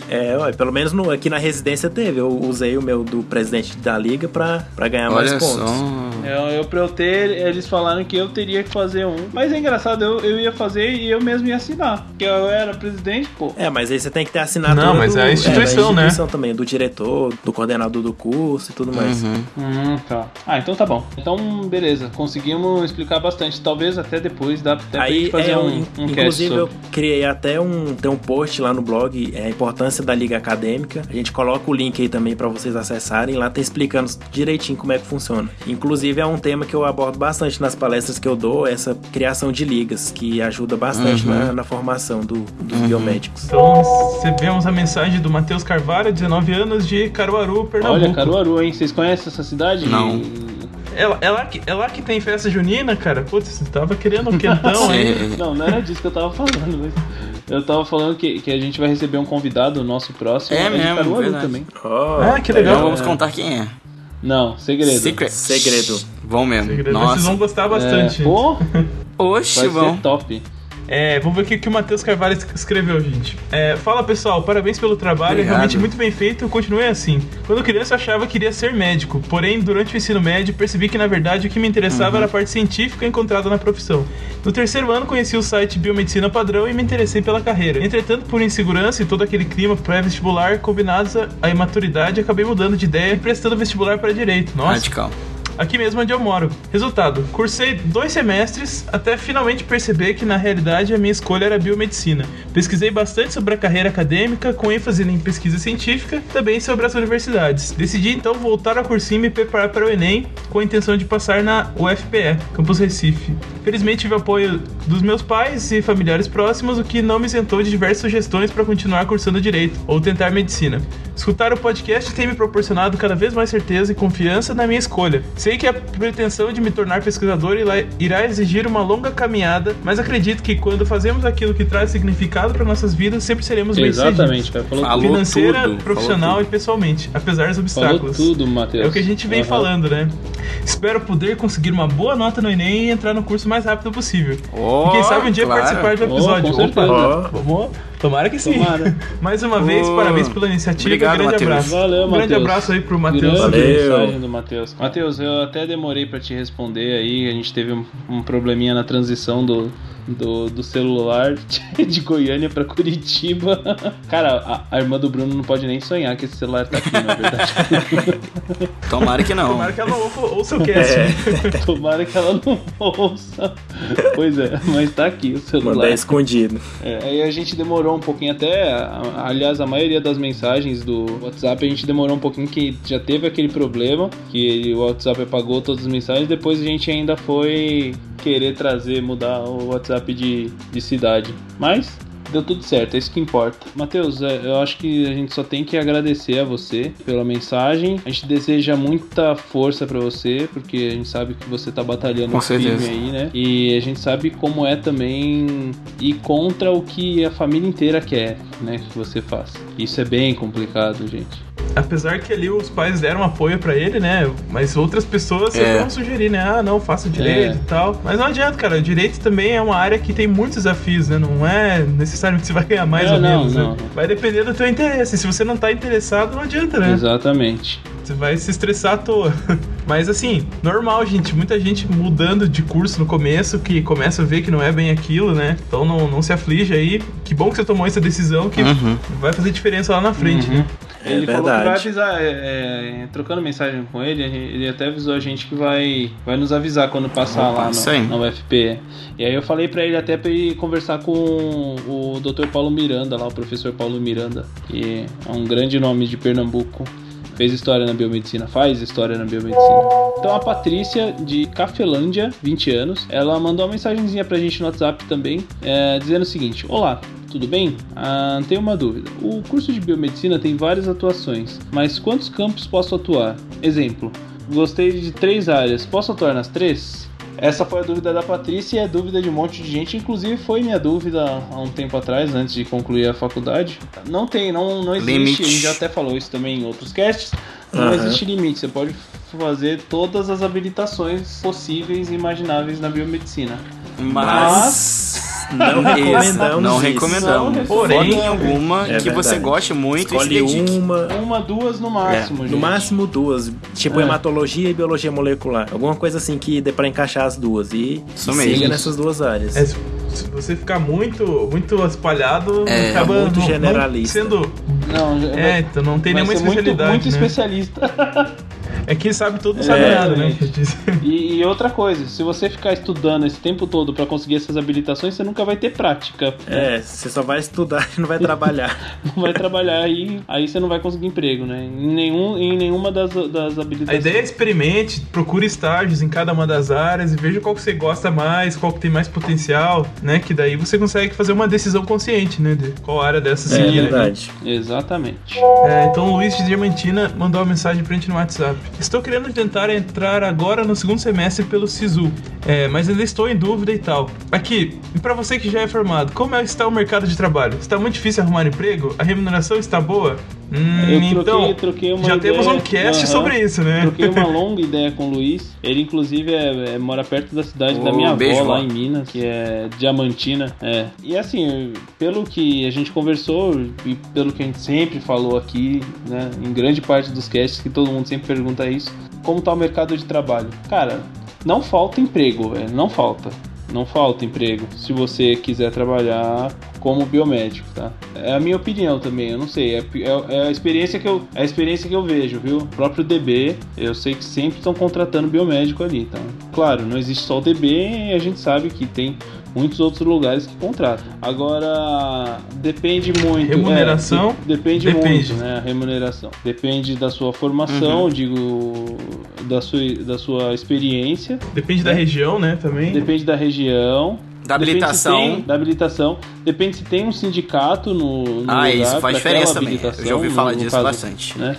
Speaker 4: É, ué, pelo menos no- aqui na residência teve. Eu usei o meu do presidente da liga pra, pra ganhar mais
Speaker 3: Olha
Speaker 4: pontos.
Speaker 3: só.
Speaker 1: Eu, eu, pra eu ter, eles falaram que eu teria que fazer um. Mas é engraçado, eu, eu ia fazer e eu mesmo ia assinar. Porque eu era presidente, pô.
Speaker 4: É, mas aí você tem que ter assinatura
Speaker 2: Não, mas
Speaker 4: do,
Speaker 2: é a instituição,
Speaker 4: da
Speaker 2: né?
Speaker 4: instituição também, do diretor, do coordenador do curso e tudo mais.
Speaker 3: Uhum.
Speaker 1: Hum, tá. Ah, então tá bom. Então, beleza. Conseguimos explicar bastante. Talvez até depois dá até pra
Speaker 4: Aí,
Speaker 1: gente fazer
Speaker 4: é,
Speaker 1: um, um cast
Speaker 4: inclusive, eu criei até um, tem um post lá no blog, é, a importância da liga acadêmica. A gente coloca o link aí também pra vocês acessarem. Lá tá explicando direitinho como é que funciona. Inclusive, é um tema que eu abordo bastante nas palestras que eu dou, essa criação de ligas, que ajuda bastante
Speaker 3: Uhum.
Speaker 4: na, na formação do- dos biomédicos.
Speaker 2: Então recebemos a mensagem do Matheus Carvalho, 19 anos, de Caruaru, Pernambuco.
Speaker 1: Olha, Caruaru, hein? Vocês conhecem essa cidade?
Speaker 3: Não.
Speaker 2: É, lá- é lá que, é lá que tem festa junina, cara? Putz, você tava querendo um quentão aí.
Speaker 3: Sim.
Speaker 1: Não, não era disso que eu tava falando. Mas eu tava falando que, que a gente vai receber um convidado nosso próximo.
Speaker 3: É mesmo,
Speaker 1: Caruaru
Speaker 3: verdade.
Speaker 1: também.
Speaker 4: Ó,
Speaker 2: Ah, que
Speaker 3: Não
Speaker 2: legal.
Speaker 3: vamos contar quem é.
Speaker 1: Não, segredo.
Speaker 3: Secret.
Speaker 4: Segredo.
Speaker 3: Vão mesmo.
Speaker 2: Segredo. Vocês
Speaker 3: Nossa.
Speaker 2: vão gostar
Speaker 1: É,
Speaker 2: bastante.
Speaker 1: pô,
Speaker 3: Oxe,
Speaker 1: vai
Speaker 3: vão.
Speaker 1: top.
Speaker 2: É, vamos ver o que, que o Matheus Carvalho es- escreveu, gente. É, Fala pessoal, parabéns pelo trabalho, é
Speaker 3: Obrigado.
Speaker 2: realmente muito bem feito, continue assim. Quando criança eu achava que queria ser médico, porém durante o ensino médio percebi que na verdade o que me interessava era a parte científica encontrada na profissão. No terceiro ano conheci o site Biomedicina Padrão e me interessei pela carreira. Entretanto, por insegurança e todo aquele clima pré-vestibular combinados à imaturidade, acabei mudando de ideia e prestando vestibular para direito. Nossa,
Speaker 3: Radical.
Speaker 2: Aqui mesmo onde eu moro. Resultado: cursei dois semestres até finalmente perceber que na realidade a minha escolha era biomedicina. Pesquisei bastante sobre a carreira acadêmica, com ênfase em pesquisa científica, também sobre as universidades. Decidi então voltar ao cursinho e me preparar para o Enem com a intenção de passar na UFPE, Campus Recife. Felizmente tive apoio dos meus pais e familiares próximos, o que não me isentou de diversas sugestões para continuar cursando direito ou tentar medicina. Escutar o podcast tem me proporcionado cada vez mais certeza e confiança na minha escolha. Sei que a pretensão de me tornar pesquisador irá exigir uma longa caminhada, mas acredito que quando fazemos aquilo que traz significado para nossas vidas, sempre seremos
Speaker 1: Exatamente,
Speaker 2: bem-sucedidos. Financeira, tudo, profissional e pessoalmente, apesar dos obstáculos.
Speaker 1: Falou tudo, Matheus.
Speaker 2: É o que a gente vem uhum. falando, né? Espero poder conseguir uma boa nota no Enem e entrar no curso mais rápido possível.
Speaker 3: Oh,
Speaker 2: e quem sabe um dia
Speaker 3: claro.
Speaker 2: participar do episódio.
Speaker 1: Oh, Opa,
Speaker 2: vamos Tomara que sim.
Speaker 1: Tomara.
Speaker 2: Mais uma vez, oh. parabéns pela iniciativa.
Speaker 3: Obrigado,
Speaker 2: grande
Speaker 3: Mateus.
Speaker 2: abraço.
Speaker 1: Valeu,
Speaker 2: um grande abraço aí pro Matheus.
Speaker 4: Valeu.
Speaker 1: do Matheus. Matheus, eu até demorei para te responder aí. A gente teve um, um probleminha na transição do, do, do celular de Goiânia para Curitiba. Cara, a, a, irmã do Bruno não pode nem sonhar que esse celular tá aqui, na verdade.
Speaker 3: Tomara que não.
Speaker 2: Tomara que ela não ouça o cast. É.
Speaker 1: Tomara que ela não ouça. Pois é, mas tá aqui o celular.
Speaker 4: Mandar escondido.
Speaker 1: É, aí a gente demorou um pouquinho até. Aliás, a maioria das mensagens do WhatsApp a gente demorou um pouquinho que já teve aquele problema que o WhatsApp apagou todas as mensagens. Depois a gente ainda foi querer trazer, mudar o WhatsApp de, de cidade. Mas deu tudo certo, é isso que importa. Matheus, é, eu acho que a gente só tem que agradecer a você pela mensagem. A gente deseja muita força para você, porque a gente sabe que você tá batalhando
Speaker 3: Com firme
Speaker 1: aí, né? E a gente sabe como é também ir contra o que a família inteira quer, né, que você faça. Isso é bem complicado, gente
Speaker 2: apesar que ali os pais deram apoio para ele, né? Mas outras pessoas é. vão sugerir, né? Ah, não, faça direito é. e tal. Mas não adianta, cara. Direito também é uma área que tem muitos desafios, né? Não é necessariamente você vai ganhar mais
Speaker 1: é,
Speaker 2: ou
Speaker 1: não,
Speaker 2: menos.
Speaker 1: Não.
Speaker 2: Né? Vai depender do teu interesse. Se você não tá interessado, não adianta, né?
Speaker 1: Exatamente.
Speaker 2: Você vai se estressar à toa. Mas assim, normal, gente. Muita gente mudando de curso no começo, que começa a ver que não é bem aquilo, né? Então não, não se aflige aí. Que bom que você tomou essa decisão que
Speaker 3: uhum.
Speaker 2: vai fazer diferença lá na frente,
Speaker 1: uhum.
Speaker 2: né?
Speaker 1: É ele verdade. falou que vai avisar, é, é, trocando mensagem com ele, ele até avisou a gente que vai, vai nos avisar quando passar Opa, lá no, na UFP. E aí eu falei para ele até para ele conversar com o Dr. Paulo Miranda, lá o professor Paulo Miranda, que é um grande nome de Pernambuco fez história na biomedicina, faz história na biomedicina. Então a Patrícia de Cafelândia, 20 anos, ela mandou uma mensagenzinha pra gente no WhatsApp também, é, dizendo o seguinte: Olá, tudo bem? Ah, tenho uma dúvida. O curso de biomedicina tem várias atuações, mas quantos campos posso atuar? Exemplo, gostei de três áreas, posso atuar nas três? Essa foi a dúvida da Patrícia e é a dúvida de um monte de gente. Inclusive foi minha dúvida há um tempo atrás, antes de concluir a faculdade. Não tem, não, não existe. Limite. A gente já até falou isso também em outros casts. Não uhum. existe limite. Você pode fazer todas as habilitações possíveis e imagináveis na biomedicina.
Speaker 3: Mas. Não recomendamos. Não recomendamos. Porém, em alguma é que verdade. você goste muito
Speaker 4: Escolhe e se
Speaker 1: uma. Uma, duas no máximo. É.
Speaker 4: No máximo duas. Tipo é. hematologia e biologia molecular. Alguma coisa assim que dê pra encaixar as duas. E,
Speaker 3: Isso
Speaker 4: siga nessas duas áreas.
Speaker 2: É, se você ficar muito, muito espalhado,
Speaker 4: é,
Speaker 2: acaba
Speaker 4: muito generalista.
Speaker 2: Não sendo. Não, é, então não tem nenhuma especialidade.
Speaker 1: Muito, muito
Speaker 2: né?
Speaker 1: especialista.
Speaker 2: É que sabe tudo, sabe é, nada, né?
Speaker 1: E, e, outra coisa, se você ficar estudando esse tempo todo para conseguir essas habilitações, você nunca vai ter prática.
Speaker 4: É, você só vai estudar e não vai trabalhar.
Speaker 1: não vai trabalhar e aí você não vai conseguir emprego, né? Em, nenhum, em nenhuma das, das habilitações.
Speaker 2: A ideia é experimente, procure estágios em cada uma das áreas e veja qual que você gosta mais, qual que tem mais potencial, né? Que daí você consegue fazer uma decisão consciente, né? De qual área dessa
Speaker 4: seguir.
Speaker 2: É
Speaker 4: verdade.
Speaker 1: Né? Exatamente.
Speaker 2: É, então o Luiz de Diamantina mandou uma mensagem pra gente no WhatsApp. Estou querendo tentar entrar agora no segundo semestre pelo SISU, é, mas ainda estou em dúvida e tal. Aqui, e para você que já é formado, como é está o mercado de trabalho? Está muito difícil arrumar emprego? A remuneração está boa?
Speaker 1: Hum, eu troquei, então, troquei uma
Speaker 2: já
Speaker 1: ideia,
Speaker 2: temos um cast sobre isso, né?
Speaker 1: Troquei uma longa ideia com o Luiz. Ele, inclusive, é, é, mora perto da cidade oh, da minha beijo, avó, lá em Minas, que é Diamantina. É. E assim, pelo que a gente conversou e pelo que a gente sempre falou aqui, né, em grande parte dos casts, que todo mundo sempre pergunta isso, como tá o mercado de trabalho? Cara, não falta emprego, velho, não falta. Não falta emprego. Se você quiser trabalhar, como biomédico, tá? É a minha opinião também, eu não sei, é, é, é a experiência que eu é a experiência que eu vejo, viu? O próprio DB, eu sei que sempre estão contratando biomédico ali, tá? Claro, não existe só o DB e a gente sabe que tem muitos outros lugares que contratam. Agora, depende muito.
Speaker 2: Remuneração?
Speaker 1: É, depende, depende, muito, né? A remuneração. Depende da sua formação, uhum. digo, da sua, da sua experiência.
Speaker 2: Depende né? da região, né? Também.
Speaker 1: Depende da região.
Speaker 3: Da habilitação.
Speaker 1: Tem, da habilitação. Depende se tem um sindicato no, no
Speaker 3: ah, lugar. isso faz diferença também. Eu já ouvi falar no, no disso caso, bastante.
Speaker 1: Né?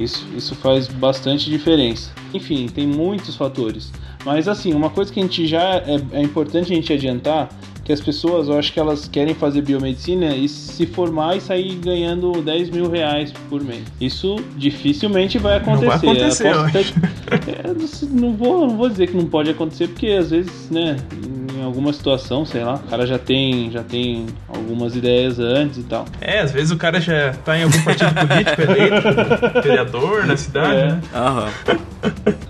Speaker 1: Isso, isso faz bastante diferença. Enfim, tem muitos fatores. Mas assim, uma coisa que a gente já é, é importante a gente adiantar que as pessoas, eu acho que elas querem fazer biomedicina e se formar e sair ganhando 10 mil reais por mês. Isso dificilmente vai acontecer. Não vai
Speaker 2: acontecer.
Speaker 1: É, não, vou, não vou dizer que não pode acontecer, porque às vezes, né, alguma situação, sei lá, o cara já tem, já tem algumas ideias antes e tal.
Speaker 2: É, às vezes o cara já tá em algum partido político eleito, vereador na cidade, é. né?
Speaker 3: Aham.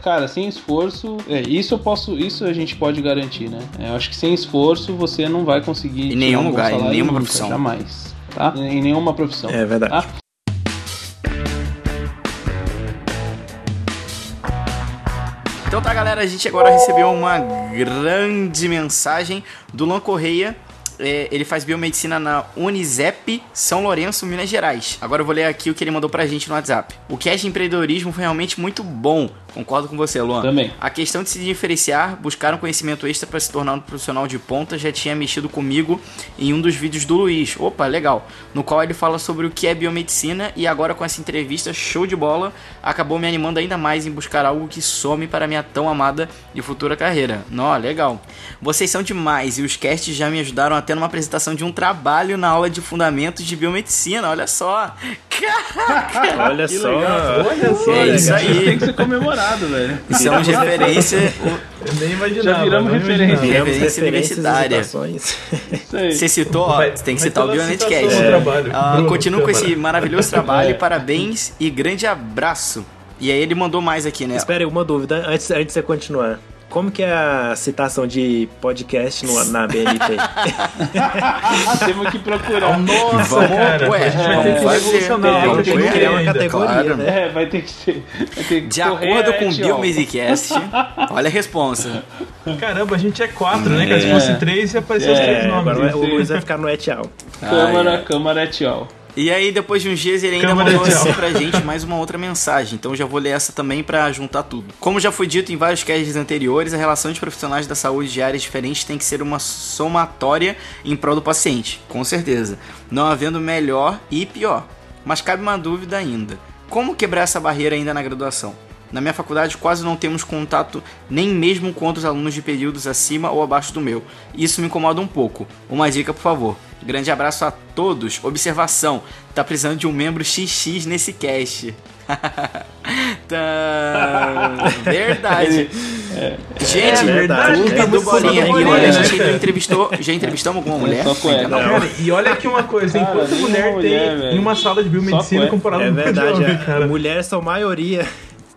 Speaker 1: Cara, sem esforço, é, isso eu posso, isso a gente pode garantir, né? É, eu acho que sem esforço você não vai conseguir
Speaker 3: em nenhum um lugar, em nenhuma nunca, profissão,
Speaker 1: jamais, tá? Em nenhuma profissão.
Speaker 4: É verdade. Tá?
Speaker 3: Então tá, galera, a gente agora recebeu uma grande mensagem do Lan Correia é, ele faz biomedicina na Unisep São Lourenço, Minas Gerais. Agora eu vou ler aqui o que ele mandou pra gente no WhatsApp. O cast de empreendedorismo foi realmente muito bom. Concordo com você, Luan.
Speaker 1: Também.
Speaker 3: A questão de se diferenciar, buscar um conhecimento extra para se tornar um profissional de ponta já tinha mexido comigo em um dos vídeos do Luiz. Opa, legal. No qual ele fala sobre o que é biomedicina e agora com essa entrevista show de bola, acabou me animando ainda mais em buscar algo que some para minha tão amada e futura carreira. Nó, legal. Vocês são demais e os casts já me ajudaram até numa apresentação de um trabalho na aula de fundamentos de biomedicina. Olha só.
Speaker 4: Caraca! Olha só.
Speaker 1: Olha só. É isso aí. Tem que ser comemorado, velho.
Speaker 3: Isso é uma referência.
Speaker 2: Eu nem imaginava.
Speaker 1: Já viramos referência.
Speaker 3: Viramos referência universitária. Você citou, ó, você tem que citar o Bionetcast.
Speaker 2: É.
Speaker 3: Ah, continua com esse maravilhoso trabalho. Parabéns e grande abraço. E aí ele mandou mais aqui, né?
Speaker 4: Espera aí, uma dúvida antes, antes de você continuar. Como que é a citação de podcast no, na BNT?
Speaker 1: Temos que procurar.
Speaker 2: Nossa, vamos, cara.
Speaker 3: Ué, vamos fazer.
Speaker 4: Vamos ter que criar uma categoria, claro.
Speaker 1: né? É, vai ter que ser. Ter que
Speaker 3: de acordo com o Biomusicast, olha a resposta.
Speaker 2: Caramba, a gente é quatro, né? Que se fosse três, ia aparecer é, os três nomes.
Speaker 4: Agora o Luiz vai ficar no etial.
Speaker 1: Câmara, Câmara etial.
Speaker 3: E aí, depois de uns dias, ele ainda Câmara mandou assim pra gente mais uma outra mensagem. Então já vou ler essa também para juntar tudo. Como já foi dito em vários casts anteriores, a relação de profissionais da saúde de áreas diferentes tem que ser uma somatória em prol do paciente, com certeza. Não havendo melhor e pior. Mas cabe uma dúvida ainda. Como quebrar essa barreira ainda na graduação? Na minha faculdade quase não temos contato nem mesmo com outros alunos de períodos acima ou abaixo do meu. Isso me incomoda um pouco. Uma dica, por favor. Grande abraço a todos. Observação: tá precisando de um membro XX nesse cast. tá... Verdade. É, gente, é verdade. é do Bolinha. E olha, a gente já entrevistou, já entrevistamos alguma mulher?
Speaker 1: Só com ela.
Speaker 2: Cara, e olha aqui uma coisa, cara, enquanto mulher, mulher tem em uma sala de biomedicina comparado
Speaker 4: é verdade, com cara. Mulheres são maioria.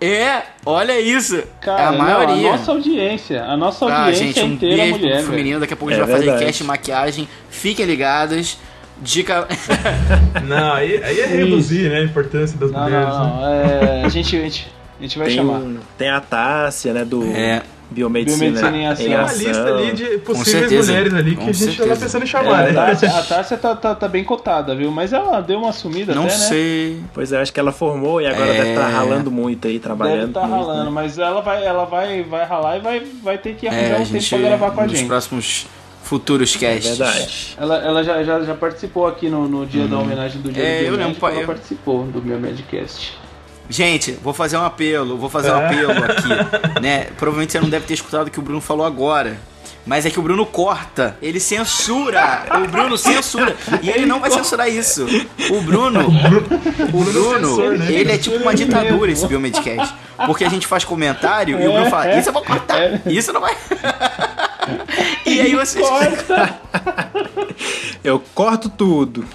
Speaker 3: É, olha isso.
Speaker 1: Cara, é a maioria. Não, a nossa audiência. A nossa ah, audiência ah, gente, um inteira beijo mulher. Pro
Speaker 3: feminino, daqui a pouco a gente é vai verdade. fazer cast maquiagem. Fiquem ligados. Dica.
Speaker 2: não, aí, aí é reduzir, né? A importância das
Speaker 1: não,
Speaker 2: mulheres.
Speaker 1: Não, não. Né? É, a, gente, a, gente, a gente vai
Speaker 4: tem
Speaker 1: chamar.
Speaker 4: Tem a Tássia, né? Do.
Speaker 3: É.
Speaker 4: Biomedicina,
Speaker 1: Biomedicina em ação. Tem uma
Speaker 2: lista ali de possíveis mulheres ali que a gente já tá pensando em chamar,
Speaker 1: é,
Speaker 2: né?
Speaker 1: A Tássia tá, tá, tá, bem cotada, viu? Mas ela deu uma sumida
Speaker 3: Não
Speaker 1: até,
Speaker 3: sei.
Speaker 1: Né?
Speaker 4: Pois é, acho que ela formou e agora é... deve estar tá ralando muito aí, trabalhando. Deve
Speaker 1: estar tá ralando, né? mas ela vai, ela vai, vai ralar e vai, vai ter que arranjar é, um tempo pra gravar com a gente.
Speaker 3: Nos próximos futuros casts.
Speaker 4: É verdade.
Speaker 1: Ela, ela já, já, já participou aqui no, no dia da uhum. homenagem do dia
Speaker 3: é,
Speaker 1: do
Speaker 3: eu lembro,
Speaker 1: ela eu... participou do meu Medcast.
Speaker 3: Gente, vou fazer um apelo, vou fazer um é? apelo aqui, né? Provavelmente você não deve ter escutado o que o Bruno falou agora. Mas é que o Bruno corta, ele censura. O Bruno censura. E ele não vai censurar isso. O Bruno, o Bruno, né? ele é tipo uma ditadura esse Biomedcast. Porque a gente faz comentário e o Bruno fala: Isso eu vou cortar, isso não vai. E aí você.
Speaker 4: Eu corto tudo.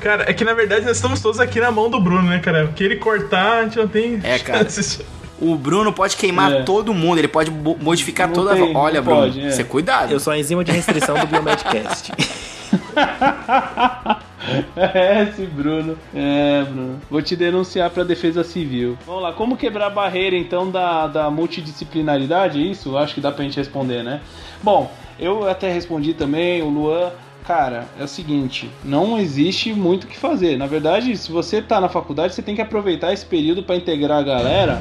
Speaker 2: Cara, é que na verdade nós estamos todos aqui na mão do Bruno, né, cara? Porque ele cortar, a gente não tem.
Speaker 3: É, cara. O Bruno pode queimar é. todo mundo, ele pode modificar não toda tem, a. Olha, Bruno, pode, é. você cuidado.
Speaker 4: Eu sou a enzima de restrição do Biomedcast.
Speaker 1: É, esse Bruno. É, Bruno. Vou te denunciar pra defesa civil. Vamos lá, como quebrar a barreira então da, da multidisciplinaridade? Isso, acho que dá pra gente responder, né? Bom, eu até respondi também, o Luan. Cara, é o seguinte, não existe muito o que fazer. Na verdade, se você tá na faculdade, você tem que aproveitar esse período pra integrar a galera.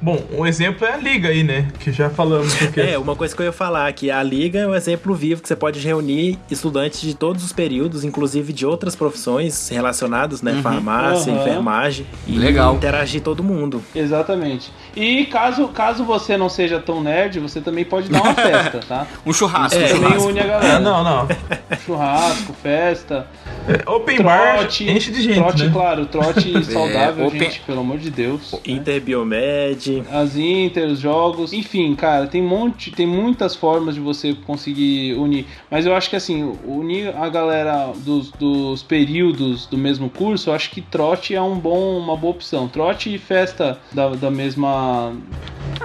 Speaker 2: Bom, um exemplo é a liga aí, né? Que já falamos. Porque...
Speaker 4: É, uma coisa que eu ia falar, que a liga é um exemplo vivo que você pode reunir estudantes de todos os períodos, inclusive de outras profissões relacionadas, né? Farmácia,
Speaker 1: Uhum.
Speaker 4: enfermagem. E
Speaker 3: Legal.
Speaker 4: interagir todo mundo.
Speaker 1: Exatamente. E caso, caso você não seja tão nerd, você também pode dar uma festa, tá?
Speaker 3: Um churrasco,
Speaker 4: É,
Speaker 3: um
Speaker 1: Também
Speaker 3: churrasco.
Speaker 1: une a galera.
Speaker 2: Ah, não, não.
Speaker 1: Churrasco, festa.
Speaker 2: É, Open bar
Speaker 1: Trote,
Speaker 2: enche de gente,
Speaker 1: trote,
Speaker 2: né?
Speaker 1: claro, trote saudável,
Speaker 3: open-
Speaker 1: gente, pelo amor de Deus.
Speaker 4: Interbiomed.
Speaker 1: As Inter, os jogos, enfim, cara, tem um monte, tem muitas formas de você conseguir unir. Mas eu acho que assim, unir a galera dos, dos períodos do mesmo curso, eu acho que trote é um bom, uma boa opção. Trote e festa da, da mesma.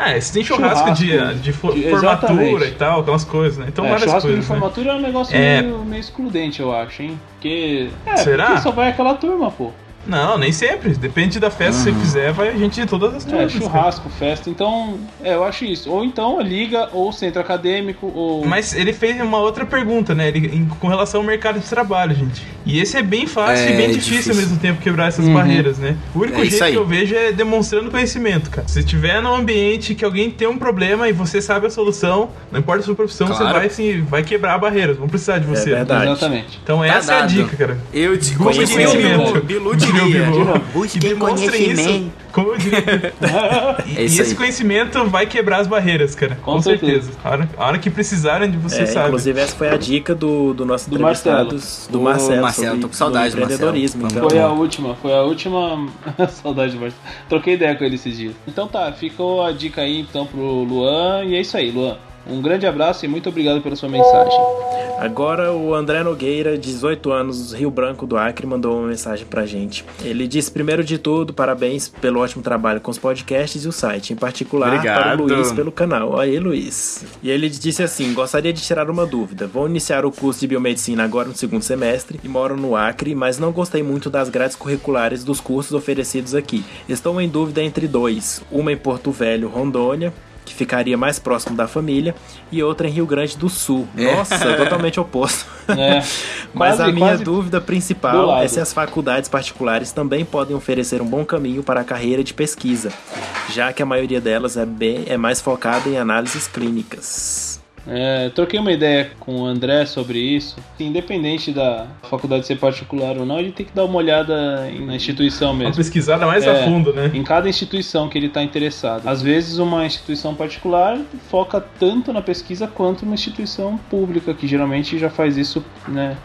Speaker 2: Ah, você tem churrasco, de,
Speaker 1: Churrasco.
Speaker 2: de fo-
Speaker 1: De-
Speaker 2: formatura e tal, aquelas coisas, né? Então
Speaker 1: é,
Speaker 2: várias
Speaker 1: churrasco
Speaker 2: coisas.
Speaker 1: de
Speaker 2: né?
Speaker 1: formatura é um negócio
Speaker 2: É.
Speaker 1: meio, meio excludente, eu acho, hein? Porque. É,
Speaker 2: Será?
Speaker 1: porque só vai aquela turma, pô.
Speaker 2: Não, nem sempre. Depende da festa que você fizer, vai gente de todas as
Speaker 1: É,
Speaker 2: turmas. cara.
Speaker 1: churrasco, festa, então, é, eu acho isso. Ou então a liga, ou centro acadêmico, ou.
Speaker 2: Mas ele fez uma outra pergunta, né? Ele, em- com relação ao mercado de trabalho, gente. E esse é bem fácil
Speaker 3: É,
Speaker 2: e bem difícil,
Speaker 3: difícil.
Speaker 2: ao mesmo tempo quebrar essas
Speaker 1: Uhum.
Speaker 2: barreiras, né? O único
Speaker 3: É
Speaker 2: jeito
Speaker 3: aí.
Speaker 2: que eu vejo é demonstrando conhecimento, cara. Se tiver num ambiente que alguém tem um problema e você sabe a solução, não importa a sua profissão, você
Speaker 3: Claro.
Speaker 2: vai sim, vai quebrar barreiras, vão precisar de você.
Speaker 4: É verdade.
Speaker 1: Exatamente.
Speaker 2: Então
Speaker 3: Tá
Speaker 2: essa é a
Speaker 3: dado.
Speaker 2: dica, cara.
Speaker 3: Eu te
Speaker 2: Como diria o Bilu,
Speaker 3: Bilu,
Speaker 2: Como diria o.
Speaker 3: Busque
Speaker 2: isso.
Speaker 3: conhecimento.
Speaker 2: Como eu diria.
Speaker 3: É
Speaker 2: e esse
Speaker 3: aí.
Speaker 2: conhecimento vai quebrar as barreiras, cara. Com,
Speaker 1: Com
Speaker 2: certeza.
Speaker 1: certeza.
Speaker 2: A hora, a hora que precisarem de você,
Speaker 4: É,
Speaker 2: sabe.
Speaker 4: inclusive, essa foi a dica do, do nosso
Speaker 1: Do
Speaker 4: entrevistado,
Speaker 1: Marcelo.
Speaker 4: do Marcelo.
Speaker 3: Marcelo,
Speaker 4: sobre-
Speaker 3: tô com saudade
Speaker 4: do
Speaker 3: Marcelo.
Speaker 4: empreendedorismo. Então,
Speaker 1: Foi a última, foi a última. Saudade do Marcelo. Troquei ideia com ele esses dias. Então tá, ficou a dica aí então pro Luan. E é isso aí, Luan. Um grande abraço e muito obrigado pela sua mensagem.
Speaker 4: Agora o André Nogueira, 18 anos, Rio Branco do Acre, mandou uma mensagem pra gente. Ele disse, primeiro de tudo, parabéns pelo ótimo trabalho com os podcasts e o site, em particular para o
Speaker 3: Obrigado.
Speaker 4: Luiz pelo canal. Aí, Luiz. E ele disse assim, gostaria de tirar uma dúvida. Vou iniciar o curso de biomedicina agora no segundo semestre e moro no Acre, mas não gostei muito das grades curriculares dos cursos oferecidos aqui. Estou em dúvida entre dois, uma em Porto Velho, Rondônia, que ficaria mais próximo da família, e outra em Rio Grande do Sul. Nossa, totalmente oposto.
Speaker 1: É,
Speaker 4: Mas
Speaker 1: quase-
Speaker 4: a minha dúvida principal é se as faculdades particulares também podem oferecer um bom caminho para a carreira de pesquisa, já que a maioria delas é, bem, é mais focada em análises clínicas.
Speaker 1: É, troquei uma ideia com o André sobre isso. Independente da faculdade ser particular ou não, ele tem que dar uma olhada na instituição
Speaker 2: Uma
Speaker 1: mesmo.
Speaker 2: pesquisada mais
Speaker 1: É,
Speaker 2: a fundo, né?
Speaker 1: Em cada instituição que ele está interessado. Às vezes, uma instituição particular foca tanto na pesquisa quanto uma instituição pública, que geralmente já faz isso, né,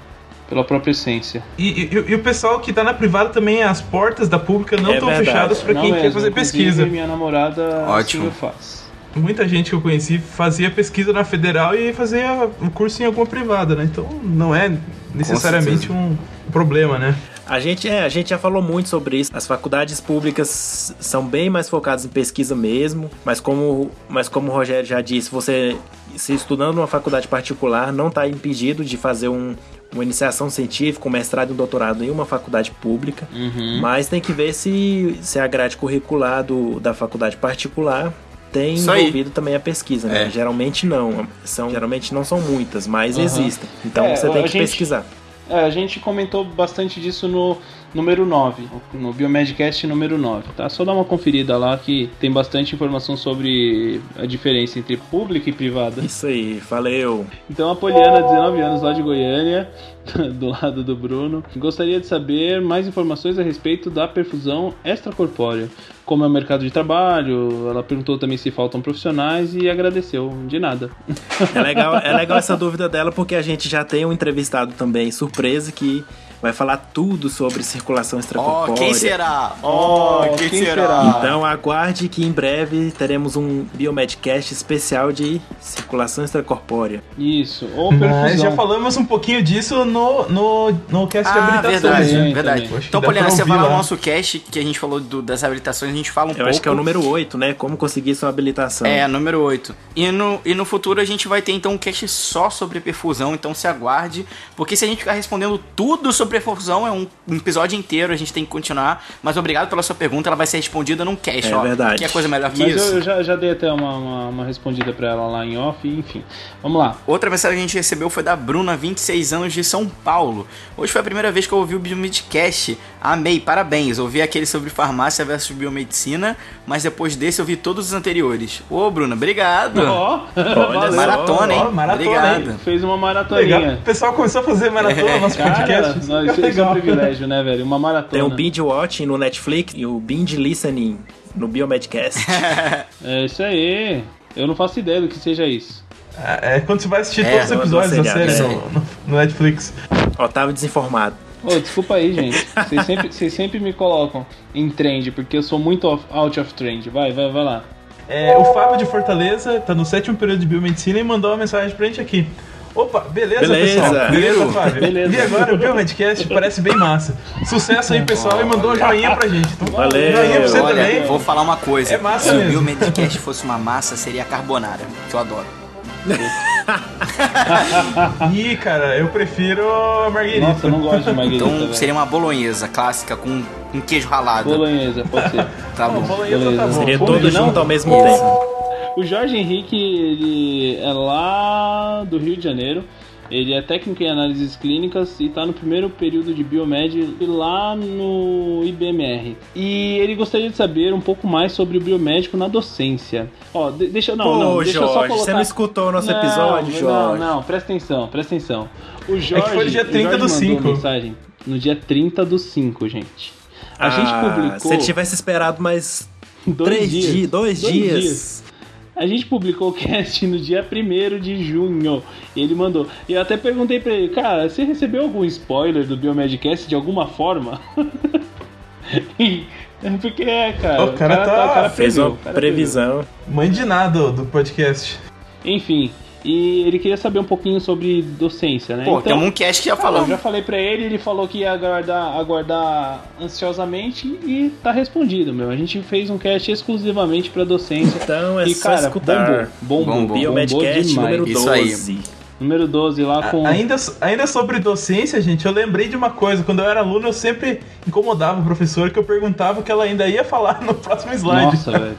Speaker 1: pela própria essência.
Speaker 2: E, e- e o pessoal que tá na privada também, as portas da pública não
Speaker 4: É
Speaker 2: estão
Speaker 4: verdade.
Speaker 2: fechadas para quem quer
Speaker 1: mesmo,
Speaker 2: fazer
Speaker 1: inclusive,
Speaker 2: pesquisa.
Speaker 1: Minha namorada
Speaker 3: Ótimo.
Speaker 1: assim faz.
Speaker 2: Muita gente que eu conheci fazia pesquisa na federal e fazia um curso em alguma privada, né? Então não é necessariamente um problema, né?
Speaker 4: A gente, é, a gente já falou muito sobre isso. As faculdades públicas são bem mais focadas em pesquisa mesmo, mas como, mas como o Rogério já disse, você se estudando numa faculdade particular não está impedido de fazer um, uma iniciação científica, um mestrado e um doutorado em uma faculdade pública,
Speaker 1: Uhum.
Speaker 4: mas tem que ver se, se a grade curricular do, da faculdade particular tem
Speaker 3: Isso aí.
Speaker 4: envolvido também a pesquisa, né?
Speaker 3: É.
Speaker 4: Geralmente não, são, geralmente não são muitas, mas
Speaker 1: Aham.
Speaker 4: existem. Então
Speaker 1: É,
Speaker 4: você tem que
Speaker 1: gente-
Speaker 4: pesquisar.
Speaker 1: É, a gente comentou bastante disso no número 9, no Biomedcast número 9, tá? Só dá uma conferida lá que tem bastante informação sobre a diferença entre pública e privada.
Speaker 4: Isso aí, valeu.
Speaker 1: Então a Poliana, 19 anos, lá de Goiânia, do lado do Bruno, gostaria de saber mais informações a respeito da perfusão extracorpórea. Como é o mercado de trabalho, ela perguntou também se faltam profissionais e agradeceu. De nada.
Speaker 4: É legal, é legal essa dúvida dela porque a gente já tem um entrevistado também surpresa que vai falar tudo sobre circulação extracorpórea.
Speaker 3: Oh, quem será? Oh, quem,
Speaker 1: quem
Speaker 3: será?
Speaker 1: será?
Speaker 4: Então aguarde que em breve teremos um Biomedcast especial de circulação extracorpórea.
Speaker 1: Isso. Ou
Speaker 2: Mas
Speaker 1: perfusão.
Speaker 2: já falamos um pouquinho disso no, no, no cast de
Speaker 3: Ah,
Speaker 2: habilitação.
Speaker 3: verdade,
Speaker 1: também,
Speaker 3: verdade.
Speaker 1: também.
Speaker 2: Acho que
Speaker 3: Então, Poliana, você vai lá no nosso cast que a gente falou do- das habilitações, a gente fala um
Speaker 4: Eu
Speaker 3: pouco.
Speaker 4: acho que é o número 8, né? Como conseguir sua habilitação.
Speaker 3: É, número 8. E no, e no futuro a gente vai ter então um cast só sobre perfusão, então se aguarde. Porque se a gente ficar respondendo tudo sobre perfusão, é um, um episódio inteiro, a gente tem que continuar. Mas obrigado pela sua pergunta, ela vai ser respondida num cast,
Speaker 4: É
Speaker 3: ó.
Speaker 4: verdade.
Speaker 3: Que é coisa melhor que
Speaker 1: Mas
Speaker 3: isso.
Speaker 1: eu, eu já, já dei até uma, uma, uma respondida pra ela lá em off, enfim. Vamos lá.
Speaker 3: Outra mensagem que a gente recebeu foi da Bruna, 26 anos, de São Paulo. Hoje foi a primeira vez que eu ouvi o Biomedcast. Amei, parabéns. Ouvi aquele sobre farmácia versus biomedicina, mas depois desse eu vi todos os anteriores. Ô, Bruna, obrigado.
Speaker 1: Ó, valeu.
Speaker 3: maratona, hein?
Speaker 2: ó, maratona,
Speaker 3: obrigado.
Speaker 2: hein?
Speaker 1: Fez uma
Speaker 2: Legal.
Speaker 1: maratoninha.
Speaker 2: O pessoal começou a fazer maratona no nosso
Speaker 1: Cara,
Speaker 2: Isso é
Speaker 1: isso é um privilégio, né, velho? Uma maratona.
Speaker 4: Tem o binge watching no Netflix e o binge listening no Biomedcast.
Speaker 1: É isso aí. Eu não faço ideia do que seja isso.
Speaker 2: É, é quando você vai assistir
Speaker 3: É,
Speaker 2: todos os episódios da série
Speaker 4: é.
Speaker 2: no, no- no Netflix.
Speaker 4: Otávio desinformado.
Speaker 1: Ô, desculpa aí, gente. Vocês sempre, vocês sempre me colocam em trend, porque eu sou muito off- out of trend. Vai, vai, vai lá.
Speaker 2: É, o Fábio de Fortaleza tá no sétimo período de biomedicina e mandou uma mensagem pra gente aqui. Opa, beleza,
Speaker 4: Beleza.
Speaker 2: pessoal? Beleza? Fábio?
Speaker 1: Beleza.
Speaker 2: Vi agora o Biomedcast, parece bem massa. Sucesso aí, pessoal, e mandou um joinha pra gente. Então,
Speaker 4: Valeu.
Speaker 2: joinha pra você
Speaker 3: Olha,
Speaker 2: também.
Speaker 3: vou falar uma coisa.
Speaker 2: É massa
Speaker 3: Se
Speaker 2: mesmo.
Speaker 3: o Biomedcast fosse uma massa, seria a carbonara, que eu adoro.
Speaker 2: Ih, cara, eu prefiro a Marguerita.
Speaker 1: Nossa, eu não gosto de marguerita,
Speaker 3: Então
Speaker 1: velho.
Speaker 3: seria uma bolonhesa clássica com um queijo ralado.
Speaker 1: Bolonhesa, pode ser.
Speaker 3: Tá
Speaker 2: Não,
Speaker 3: bom.
Speaker 2: bolonhesa tá bom.
Speaker 4: Seria
Speaker 1: Pô,
Speaker 4: todo junto ao mesmo tempo.
Speaker 1: O Jorge Henrique, ele é lá do Rio de Janeiro. Ele é técnico em análises clínicas e está no primeiro período de biomed lá no IBMR. E ele gostaria de saber um pouco mais sobre o biomédico na docência. Ó, de- deixa não,
Speaker 4: Pô,
Speaker 1: não, deixa eu só
Speaker 4: Jorge,
Speaker 1: colocar...
Speaker 4: você não escutou o nosso
Speaker 1: Não,
Speaker 4: episódio,
Speaker 1: não,
Speaker 4: Jorge?
Speaker 1: Não, presta atenção, presta atenção. O Jorge,
Speaker 2: foi no dia
Speaker 1: o
Speaker 2: 30
Speaker 1: Jorge
Speaker 2: do
Speaker 1: mandou
Speaker 2: 5.
Speaker 1: mensagem no dia 30 do 5, gente. A gente
Speaker 4: Ah,
Speaker 1: publicou
Speaker 4: Se ele tivesse esperado mais
Speaker 1: dois
Speaker 4: três
Speaker 1: dias,
Speaker 4: dias, dois, dias.
Speaker 1: A gente publicou o cast no dia 1 de junho. E ele mandou. E eu até perguntei pra ele, cara, você recebeu algum spoiler do Biomedcast de alguma forma? Porque é, cara.
Speaker 2: O cara tá-
Speaker 1: o cara
Speaker 4: Fez
Speaker 1: previu,
Speaker 4: uma
Speaker 1: o cara
Speaker 4: previsão.
Speaker 2: Mãe de nada do podcast.
Speaker 1: previu. Enfim. E ele queria saber um pouquinho sobre docência, né?
Speaker 3: Pô, tem um cast que já
Speaker 1: Cara, eu já falei pra ele, ele falou que ia aguardar, aguardar ansiosamente e tá respondido, meu. A gente fez um cast exclusivamente pra docência.
Speaker 4: Então é
Speaker 1: e,
Speaker 4: só
Speaker 1: cara,
Speaker 4: escutar.
Speaker 1: bombou, bombou,
Speaker 3: Bombou.
Speaker 1: bombou
Speaker 4: Biomedcast
Speaker 1: demais.
Speaker 4: número
Speaker 3: Isso aí.
Speaker 4: 12.
Speaker 1: Número 12 lá com.
Speaker 2: Ainda, ainda sobre docência, gente, eu lembrei de uma coisa. Quando eu era aluno, eu sempre incomodava o professor que eu perguntava o que ela ainda ia falar no próximo slide.
Speaker 1: Nossa, velho.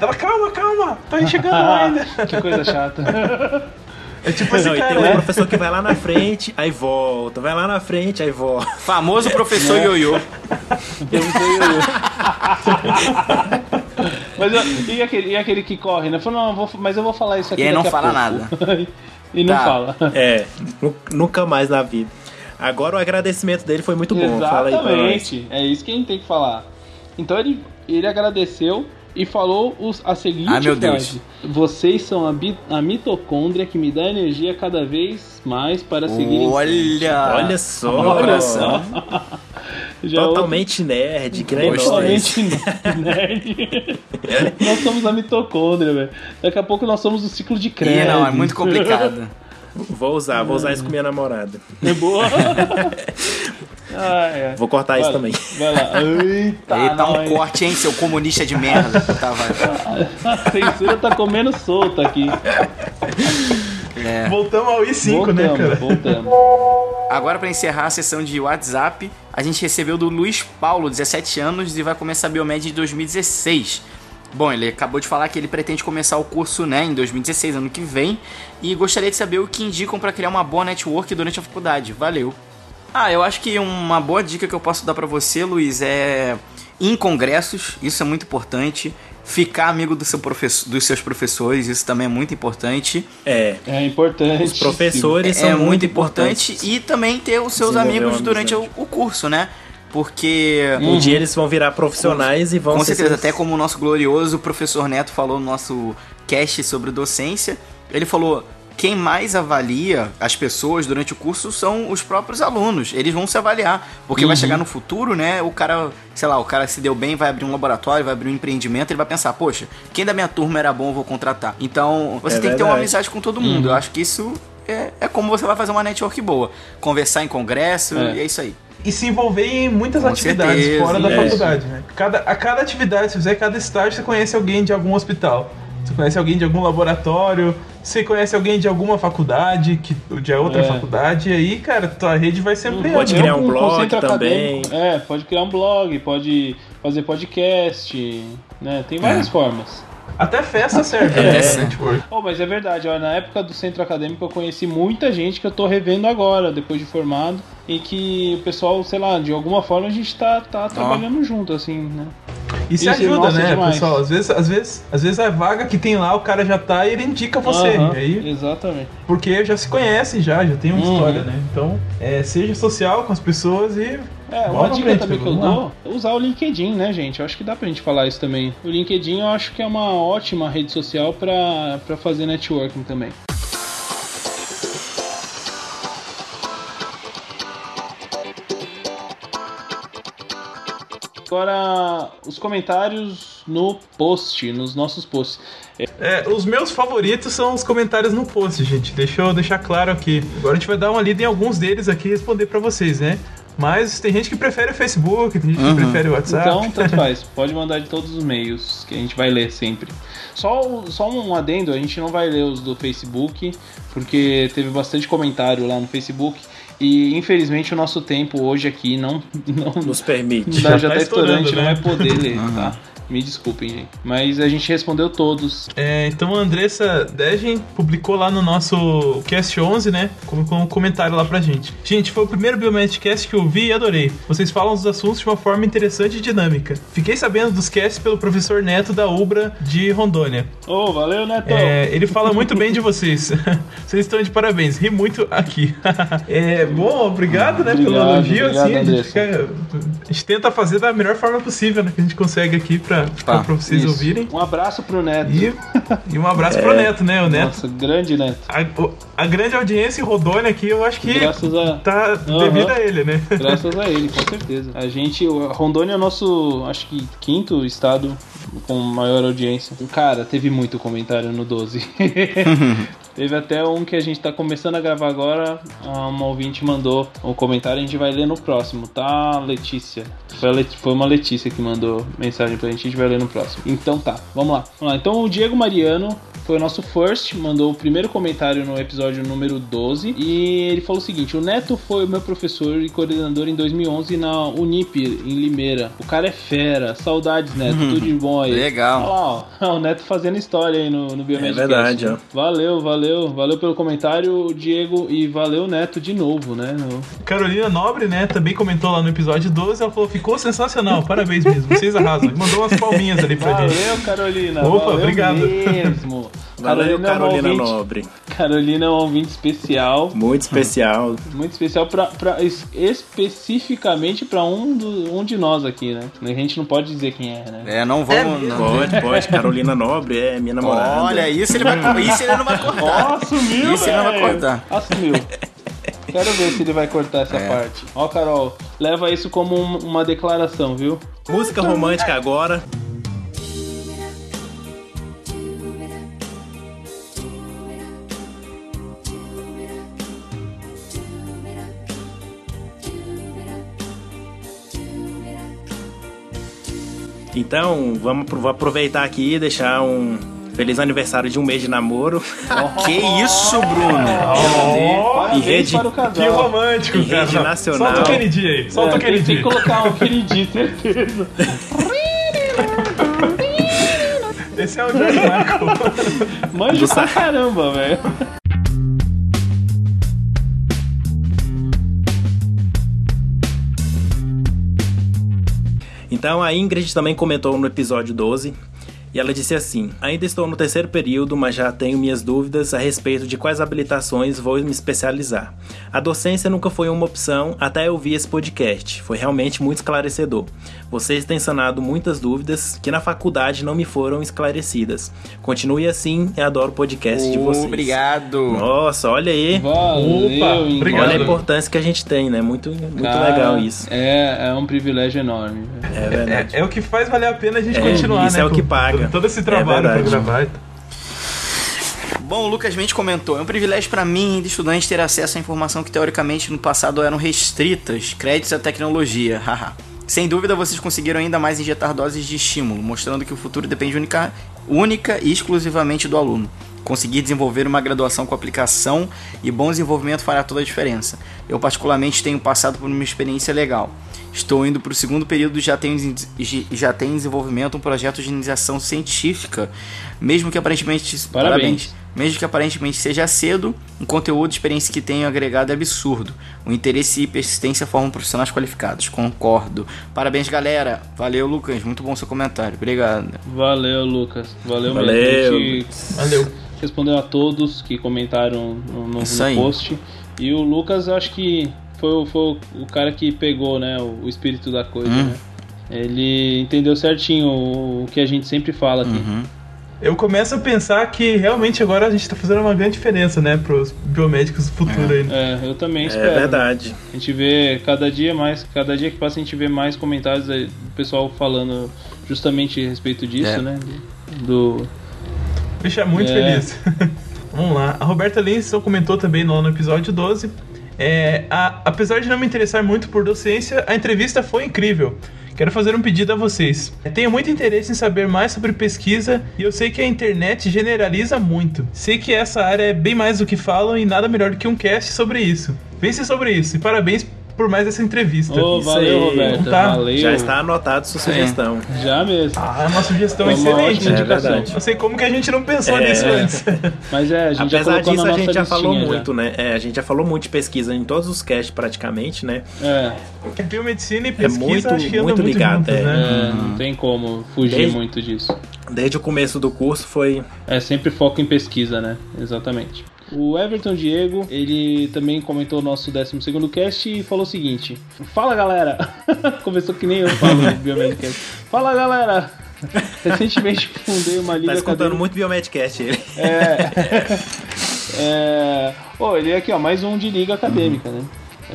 Speaker 2: Ela, calma, calma, tá chegando lá ainda.
Speaker 1: que coisa chata.
Speaker 2: É tipo esse
Speaker 4: Não, e tem
Speaker 2: cara,
Speaker 4: um
Speaker 2: né?
Speaker 4: professor que vai lá na frente, aí volta, vai lá na frente, aí volta.
Speaker 3: Famoso professor Ioiô.
Speaker 1: mas eu- e, aquele, e aquele que corre, né? Falou, não, vou, mas eu vou falar isso aqui.
Speaker 3: E aí não fala
Speaker 1: pouco. e não
Speaker 3: Tá.
Speaker 1: fala.
Speaker 4: É, nu- nunca mais na vida. Agora o agradecimento dele foi muito bom. Fala aí.
Speaker 1: Exatamente. É isso que a gente tem que falar. Então ele, ele agradeceu e falou os, a seguinte
Speaker 3: Ai, meu
Speaker 1: frase: Vocês são a, bi- a mitocôndria que me dá energia cada vez mais para seguir em frente."
Speaker 3: Olha.
Speaker 4: Olha só.
Speaker 3: Olha só.
Speaker 1: Já
Speaker 4: Totalmente nerd.
Speaker 1: Totalmente nerd. nós somos a mitocôndria, velho. Daqui a pouco nós somos o ciclo de crédito.
Speaker 3: não, é muito complicado.
Speaker 4: Vou usar, vou usar isso com minha namorada.
Speaker 1: É boa. ah, é.
Speaker 4: Vou cortar isso
Speaker 1: Vai-
Speaker 4: também.
Speaker 1: Vai lá. Eita,
Speaker 3: Eita, um
Speaker 1: nós.
Speaker 3: corte, hein, seu comunista de merda. Tá, vai.
Speaker 1: A censura tá comendo solta aqui.
Speaker 3: É.
Speaker 2: Voltamos ao I5,
Speaker 1: voltamos,
Speaker 2: né, cara?
Speaker 1: voltamos.
Speaker 3: Agora, pra encerrar a sessão de WhatsApp, a gente recebeu do Luiz Paulo, 17 anos, e vai começar a Biomed em 2016. Bom, ele acabou de falar que ele pretende começar o curso né, em 2016, ano que vem, e gostaria de saber o que indicam pra criar uma boa network durante a faculdade. Valeu. Ah, eu acho que uma boa dica que eu posso dar pra você, Luiz, é ir em congressos, isso é muito importante. Ficar amigo do seu professor, dos seus professores, isso também é muito importante.
Speaker 4: É,
Speaker 1: É importante.
Speaker 4: os professores
Speaker 3: É,
Speaker 4: são
Speaker 3: é
Speaker 4: muito,
Speaker 3: muito importante
Speaker 4: importantes.
Speaker 3: e também ter os seus
Speaker 4: Desenvolver
Speaker 3: amigos durante o, o curso, né? Porque
Speaker 4: Um dia eles vão virar profissionais e vão
Speaker 3: com certeza,
Speaker 4: seus-
Speaker 3: até como o nosso glorioso professor Neto falou no nosso cast sobre docência, ele falou: quem mais avalia as pessoas durante o curso são os próprios alunos. Eles vão se avaliar. Porque vai
Speaker 1: Uhum.
Speaker 3: chegar no futuro, né? O cara, sei lá, o cara se deu bem, vai abrir um laboratório, vai abrir um empreendimento, ele vai pensar, poxa, quem da minha turma era bom, eu vou contratar. Então, você
Speaker 4: É
Speaker 3: tem que ter uma
Speaker 4: verdade.
Speaker 3: amizade com todo mundo.
Speaker 1: Uhum.
Speaker 3: Eu acho que isso é, é como você vai fazer uma network boa. Conversar em congresso,
Speaker 1: É.
Speaker 3: e é isso aí.
Speaker 2: E se envolver em muitas
Speaker 3: Com
Speaker 2: atividades
Speaker 3: certeza,
Speaker 2: fora da faculdade, né? Cada, a cada atividade, se fizer cada estágio, você conhece alguém de algum hospital. Você conhece alguém de algum laboratório, você conhece alguém de alguma faculdade, que, de outra
Speaker 1: É.
Speaker 2: faculdade, e aí, cara, tua rede vai se ampliando.
Speaker 4: Pode criar
Speaker 1: com
Speaker 4: um blog também.
Speaker 1: acadêmico- É, pode criar um blog, pode fazer podcast, né? Tem várias formas.
Speaker 2: Até festa serve,
Speaker 3: É,
Speaker 2: né? Tipo,
Speaker 1: Oh, mas é verdade, ó, na época do centro acadêmico eu conheci muita gente que eu tô revendo agora, depois de formado, e que o pessoal, sei lá, de alguma forma a gente tá, tá trabalhando junto, assim, né?
Speaker 2: E se
Speaker 1: Isso,
Speaker 2: ajuda,
Speaker 1: nossa,
Speaker 2: né,
Speaker 1: demais.
Speaker 2: pessoal? Às vezes, às, vezes, às vezes a vaga que tem lá, o cara já tá e ele indica você. E aí,
Speaker 1: Exatamente.
Speaker 2: porque já se conhece, já, já tem uma
Speaker 1: Uhum.
Speaker 2: história, né? Então, é, seja social com as pessoas e.
Speaker 1: É, uma dica
Speaker 2: frente,
Speaker 1: também que eu dou é usar o LinkedIn, né, gente? Eu acho que dá pra gente falar isso também. O LinkedIn eu acho que é uma ótima rede social pra fazer networking também. Agora, os comentários no post, nos nossos posts.
Speaker 2: É, os meus favoritos são os comentários no post, gente. Deixa eu deixar claro aqui. Agora a gente vai dar uma lida em alguns deles aqui e responder pra vocês, né? Mas tem gente que prefere o Facebook, tem gente que prefere o WhatsApp.
Speaker 1: Então, tanto faz. Pode mandar de todos os meios, que a gente vai ler sempre. Só, só um adendo, a gente não vai ler os do Facebook, porque teve bastante comentário lá no Facebook. E infelizmente o nosso tempo hoje aqui não, não,
Speaker 4: Nos permite.
Speaker 1: já,
Speaker 2: Já
Speaker 1: já
Speaker 2: tá
Speaker 1: tá gente
Speaker 2: estourando,
Speaker 1: não
Speaker 2: né?
Speaker 1: vai poder ler, tá? Me desculpem, gente. Mas a gente respondeu todos.
Speaker 2: É, então a Andressa Degen publicou lá no nosso Cast 11, né? Com, com um comentário lá pra gente. Gente, foi o primeiro Biomaticast que eu vi e adorei. Vocês falam dos assuntos de uma forma interessante e dinâmica. Fiquei sabendo dos casts pelo professor Neto da Ubra de Rondônia.
Speaker 1: Ô, valeu, Netão!
Speaker 2: É, ele fala muito bem de vocês. vocês estão de parabéns. Ri muito aqui. é, bom, obrigado, né, pelo
Speaker 1: Obrigado,
Speaker 2: elogio.
Speaker 1: obrigado,
Speaker 2: assim, a, gente fica- a gente tenta fazer da melhor forma possível, né? Que a gente consegue aqui pra, pra, pra vocês
Speaker 1: Isso.
Speaker 2: ouvirem.
Speaker 1: Um abraço pro Neto.
Speaker 2: E, e um abraço pro Neto, né? O Neto.
Speaker 1: Nossa, grande Neto.
Speaker 2: A, o- a grande audiência em Rodônia aqui, eu acho que
Speaker 1: Graças a.
Speaker 2: tá
Speaker 1: Aham.
Speaker 2: devido a ele, né?
Speaker 1: Graças a ele, com certeza. A gente, Rondônia é o nosso, acho que, quinto estado com maior audiência. Cara, teve muito comentário no 12. teve até um que a gente tá começando a gravar agora. Uma ouvinte mandou um comentário, a gente vai ler no próximo, tá, Letícia? Foi, Let- foi uma Letícia que mandou mensagem pra gente, a gente vai ler no próximo. Então tá, vamos lá. Vamos lá. Então o Diego Mariano foi o nosso first, mandou o primeiro comentário no episódio número 12 e ele falou o seguinte: O Neto foi o meu professor e coordenador em 2011 na Unip, em Limeira. O cara é fera, saudades, Neto, tudo de bom aí.
Speaker 3: Legal.
Speaker 1: Olha lá, ó, o Neto fazendo história aí no, no Biomedic.
Speaker 4: É verdade, ó.
Speaker 1: Valeu, valeu, valeu pelo comentário, Diego, e valeu, Neto, de novo, né? No-
Speaker 2: Carolina Nobre, né, também comentou lá no episódio 12. Ela falou: ficou sensacional, parabéns mesmo, vocês arrasam. Mandou umas palminhas ali pra gente.
Speaker 1: Valeu, Carolina.
Speaker 2: Opa,
Speaker 1: valeu
Speaker 2: obrigado.
Speaker 1: mesmo.
Speaker 4: Valeu,
Speaker 1: é uma
Speaker 4: Carolina
Speaker 1: ouvinte-
Speaker 4: Nobre.
Speaker 1: Carolina é um ouvinte especial.
Speaker 4: Muito especial.
Speaker 1: Muito especial pra, pra- es- especificamente pra um, do- um de nós aqui, né? A gente não pode dizer quem é, né?
Speaker 3: É, não vamos. não.
Speaker 4: Pode, pode. Carolina Nobre é minha namorada.
Speaker 3: Olha, isso ele, vai, isso ele não vai cortar.
Speaker 1: Ó, sumiu,
Speaker 3: Isso ele não vai cortar.
Speaker 1: Assumiu. Quero ver se ele vai cortar essa
Speaker 3: É.
Speaker 1: parte. Ó, Carol, leva isso como um- uma declaração, viu?
Speaker 4: Música romântica agora. Então, vamos aproveitar aqui e deixar um feliz aniversário de um mês de namoro.
Speaker 3: Que isso, Bruno?
Speaker 1: Parabéns
Speaker 4: em rede-
Speaker 2: Que romântico,
Speaker 4: Em
Speaker 2: cara.
Speaker 4: rede
Speaker 2: Não,
Speaker 4: nacional.
Speaker 2: Solta o Kennedy aí, solta
Speaker 1: É,
Speaker 2: o
Speaker 1: tem, tem
Speaker 2: Kennedy.
Speaker 1: que colocar um Kennedy, certeza.
Speaker 2: Esse é o George Michael.
Speaker 1: Manja pra caramba, velho.
Speaker 4: Então a Ingrid também comentou no episódio 12. E ela disse assim: Ainda estou no terceiro período, mas já tenho minhas dúvidas a respeito de quais habilitações vou me especializar. A docência nunca foi uma opção até eu ouvir esse podcast. Foi realmente muito esclarecedor. Vocês têm sanado muitas dúvidas que na faculdade não me foram esclarecidas. Continue assim e adoro o podcast de vocês.
Speaker 3: Obrigado.
Speaker 4: Nossa, olha aí.
Speaker 1: Valeu,
Speaker 2: Opa, obrigado.
Speaker 4: Olha a importância que a gente tem, né? Muito, muito
Speaker 1: Cara,
Speaker 4: legal isso.
Speaker 1: É, é um privilégio enorme.
Speaker 4: É verdade.
Speaker 2: É, é o que faz valer a pena a gente
Speaker 4: É,
Speaker 2: continuar,
Speaker 4: isso
Speaker 2: né?
Speaker 4: é o que paga.
Speaker 2: Todo esse
Speaker 4: É
Speaker 2: trabalho pra
Speaker 4: verdade.
Speaker 2: gravar.
Speaker 3: Bom, o Lucas Mendes comentou: é um privilégio para mim, ainda estudante, ter acesso à informação que teoricamente no passado eram restritas, créditos à tecnologia. haha. Sem dúvida, vocês conseguiram ainda mais injetar doses de estímulo, mostrando que o futuro depende única, única e exclusivamente do aluno. Conseguir desenvolver uma graduação com aplicação e bom desenvolvimento fará toda a diferença. Eu, particularmente, tenho passado por uma experiência legal. Estou indo para o segundo período e já tenho, já tenho em desenvolvimento um projeto de iniciação científica, mesmo que aparentemente.
Speaker 1: Parabéns.
Speaker 3: Mesmo que aparentemente seja cedo, um conteúdo e experiência que tenho agregado é absurdo. O interesse e persistência formam profissionais qualificados. Concordo. Parabéns, galera. Valeu, Lucas. Muito bom seu comentário. Obrigado.
Speaker 1: Valeu, Lucas. Valeu,
Speaker 4: Valeu.
Speaker 1: mesmo.
Speaker 2: Valeu.
Speaker 1: respondeu a todos que comentaram no, no- no post. E o Lucas, eu acho que foi, o- foi o cara que pegou né, o, o espírito da coisa.
Speaker 3: Hum.
Speaker 1: Né? Ele entendeu certinho o, o que a gente sempre fala aqui.
Speaker 3: Uhum.
Speaker 2: Eu começo a pensar que realmente agora a gente tá fazendo uma grande diferença, né? Pros biomédicos do futuro aí. né?
Speaker 1: É, eu também
Speaker 4: É
Speaker 1: espero.
Speaker 4: verdade.
Speaker 1: A gente vê cada dia mais, cada dia que passa a gente vê mais comentários aí do pessoal falando justamente a respeito disso,
Speaker 3: É.
Speaker 1: né? Do.
Speaker 2: Deixa muito
Speaker 1: É.
Speaker 2: feliz. Vamos lá. A Roberta Linson comentou também lá no episódio 12. É, a- apesar de não me interessar muito por docência, a entrevista foi incrível. Quero fazer um pedido a vocês. Tenho muito interesse em saber mais sobre pesquisa e eu sei que a internet generaliza muito. Sei que essa área é bem mais do que falam e nada melhor do que um cast sobre isso. Pense sobre isso e parabéns por mais essa entrevista.
Speaker 4: Isso
Speaker 1: valeu,
Speaker 4: aí.
Speaker 1: Roberta.
Speaker 2: Tá.
Speaker 1: Valeu.
Speaker 4: Já está anotado sua sugestão.
Speaker 1: Já mesmo.
Speaker 2: Ah, é uma sugestão
Speaker 1: Foi uma
Speaker 2: excelente.
Speaker 1: ótima
Speaker 4: É
Speaker 1: indicação.
Speaker 4: verdade.
Speaker 2: Não sei como que a gente não pensou
Speaker 4: É.
Speaker 2: nisso antes.
Speaker 1: Mas é, a gente já
Speaker 4: Apesar
Speaker 1: colocou
Speaker 4: disso,
Speaker 1: na
Speaker 4: a gente já falou
Speaker 1: listinha
Speaker 4: muito, né? É, a gente já falou muito de pesquisa em todos os casts praticamente, né?
Speaker 1: É,
Speaker 2: Biomedicina e pesquisa
Speaker 4: muito-
Speaker 2: acho que
Speaker 4: muito
Speaker 2: muito,
Speaker 4: ligado,
Speaker 2: juntas,
Speaker 4: é.
Speaker 2: né?
Speaker 1: é, não tem como fugir
Speaker 4: Desde-
Speaker 1: muito disso.
Speaker 4: Desde o começo do curso foi.
Speaker 1: É sempre foco em pesquisa, né? Exatamente. O Everton Diego, ele também comentou o nosso 12 cast e falou o seguinte: Fala galera! Começou que nem eu falo no Biomedcast. Fala galera! Recentemente fundei uma liga
Speaker 4: Tá escutando
Speaker 1: acadêmica-
Speaker 4: muito Biomedcast ele.
Speaker 1: É. é. Ô, ele é aqui, ó, mais um de liga acadêmica, né?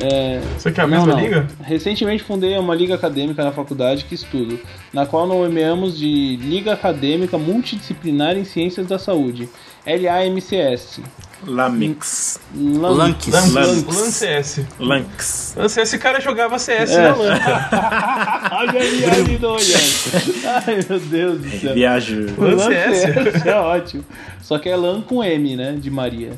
Speaker 1: É,
Speaker 2: Isso aqui é a
Speaker 1: não,
Speaker 2: mesma
Speaker 1: não.
Speaker 2: liga?
Speaker 1: Recentemente fundei uma liga acadêmica na faculdade que estudo, na qual nomeamos de Liga Acadêmica Multidisciplinar em Ciências da Saúde, LAMCS.
Speaker 4: Lamix.
Speaker 1: Lan-
Speaker 3: Lanks.
Speaker 2: Lan, Lan,
Speaker 4: Lanks.
Speaker 2: Lan CS.
Speaker 4: Lanx.
Speaker 2: Lan CS, esse cara jogava CS
Speaker 1: É.
Speaker 2: na LAN.
Speaker 1: Olha olhando. Ai, meu Deus do céu.
Speaker 4: Viajo.
Speaker 2: Lan
Speaker 1: Lan
Speaker 2: CS.
Speaker 1: CS é ótimo. Só que é LAN com M, né? De Maria.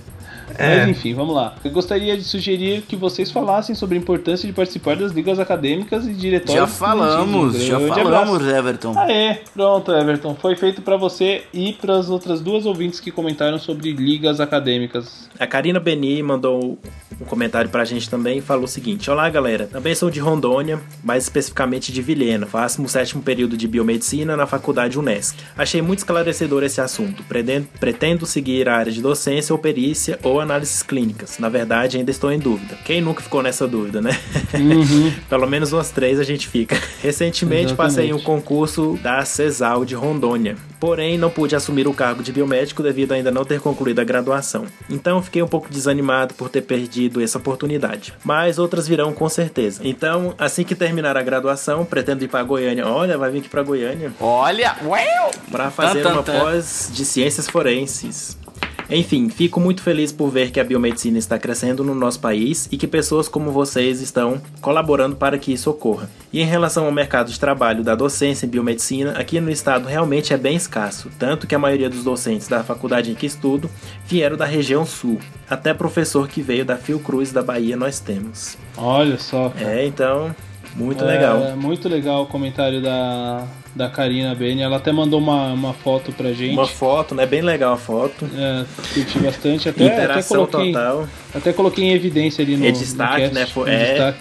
Speaker 2: É.
Speaker 1: Mas enfim, vamos lá. Eu gostaria de sugerir que vocês falassem sobre a importância de participar das ligas acadêmicas e diretórios.
Speaker 3: Já falamos.
Speaker 1: Um
Speaker 3: já falamos,
Speaker 1: abraço.
Speaker 3: Everton.
Speaker 1: Aê, pronto, Everton. Foi feito pra você e para as outras duas ouvintes que comentaram sobre ligas acadêmicas.
Speaker 4: A Karina Beni mandou um comentário pra gente também e falou o seguinte: Olá galera, também sou de Rondônia, mais especificamente de Vilhena. Faço o sétimo período de biomedicina na faculdade Unesc. Achei muito esclarecedor esse assunto. Pretendo, pretendo seguir a área de docência ou perícia ou análises clínicas. Na verdade, ainda estou em dúvida. Quem nunca ficou nessa dúvida, né? Pelo menos umas três a gente fica. Recentemente passei em um
Speaker 1: Exatamente.
Speaker 4: concurso da CESAL de Rondônia. Porém, não pude assumir o cargo de biomédico devido a ainda não ter concluído a graduação. Então, fiquei um pouco desanimado por ter perdido essa oportunidade. Mas outras virão com certeza. Então, assim que terminar a graduação, pretendo ir para Goiânia. Olha, vai vir aqui para Goiânia
Speaker 3: Olha, uau!
Speaker 4: para fazer uma pós de ciências forenses. Enfim, fico muito feliz por ver que a biomedicina está crescendo no nosso país e que pessoas como vocês estão colaborando para que isso ocorra. E em relação ao mercado de trabalho da docência em biomedicina, aqui no estado realmente é bem escasso, tanto que a maioria dos docentes da faculdade em que estudo vieram da região sul. Até professor que veio da Fiocruz da Bahia nós temos.
Speaker 1: Olha só. cara.
Speaker 4: É, então, muito
Speaker 1: É,
Speaker 4: legal.
Speaker 1: Muito legal o comentário da, da Karina Bene. Ela até mandou uma, uma foto pra gente.
Speaker 4: Uma foto, né? Bem legal a foto.
Speaker 1: É, curti bastante. Até, até
Speaker 4: Interação
Speaker 1: coloquei,
Speaker 4: total.
Speaker 1: até coloquei em evidência ali no,
Speaker 4: É destaque,
Speaker 1: no cast,
Speaker 4: né? Foi- é.
Speaker 1: destaque.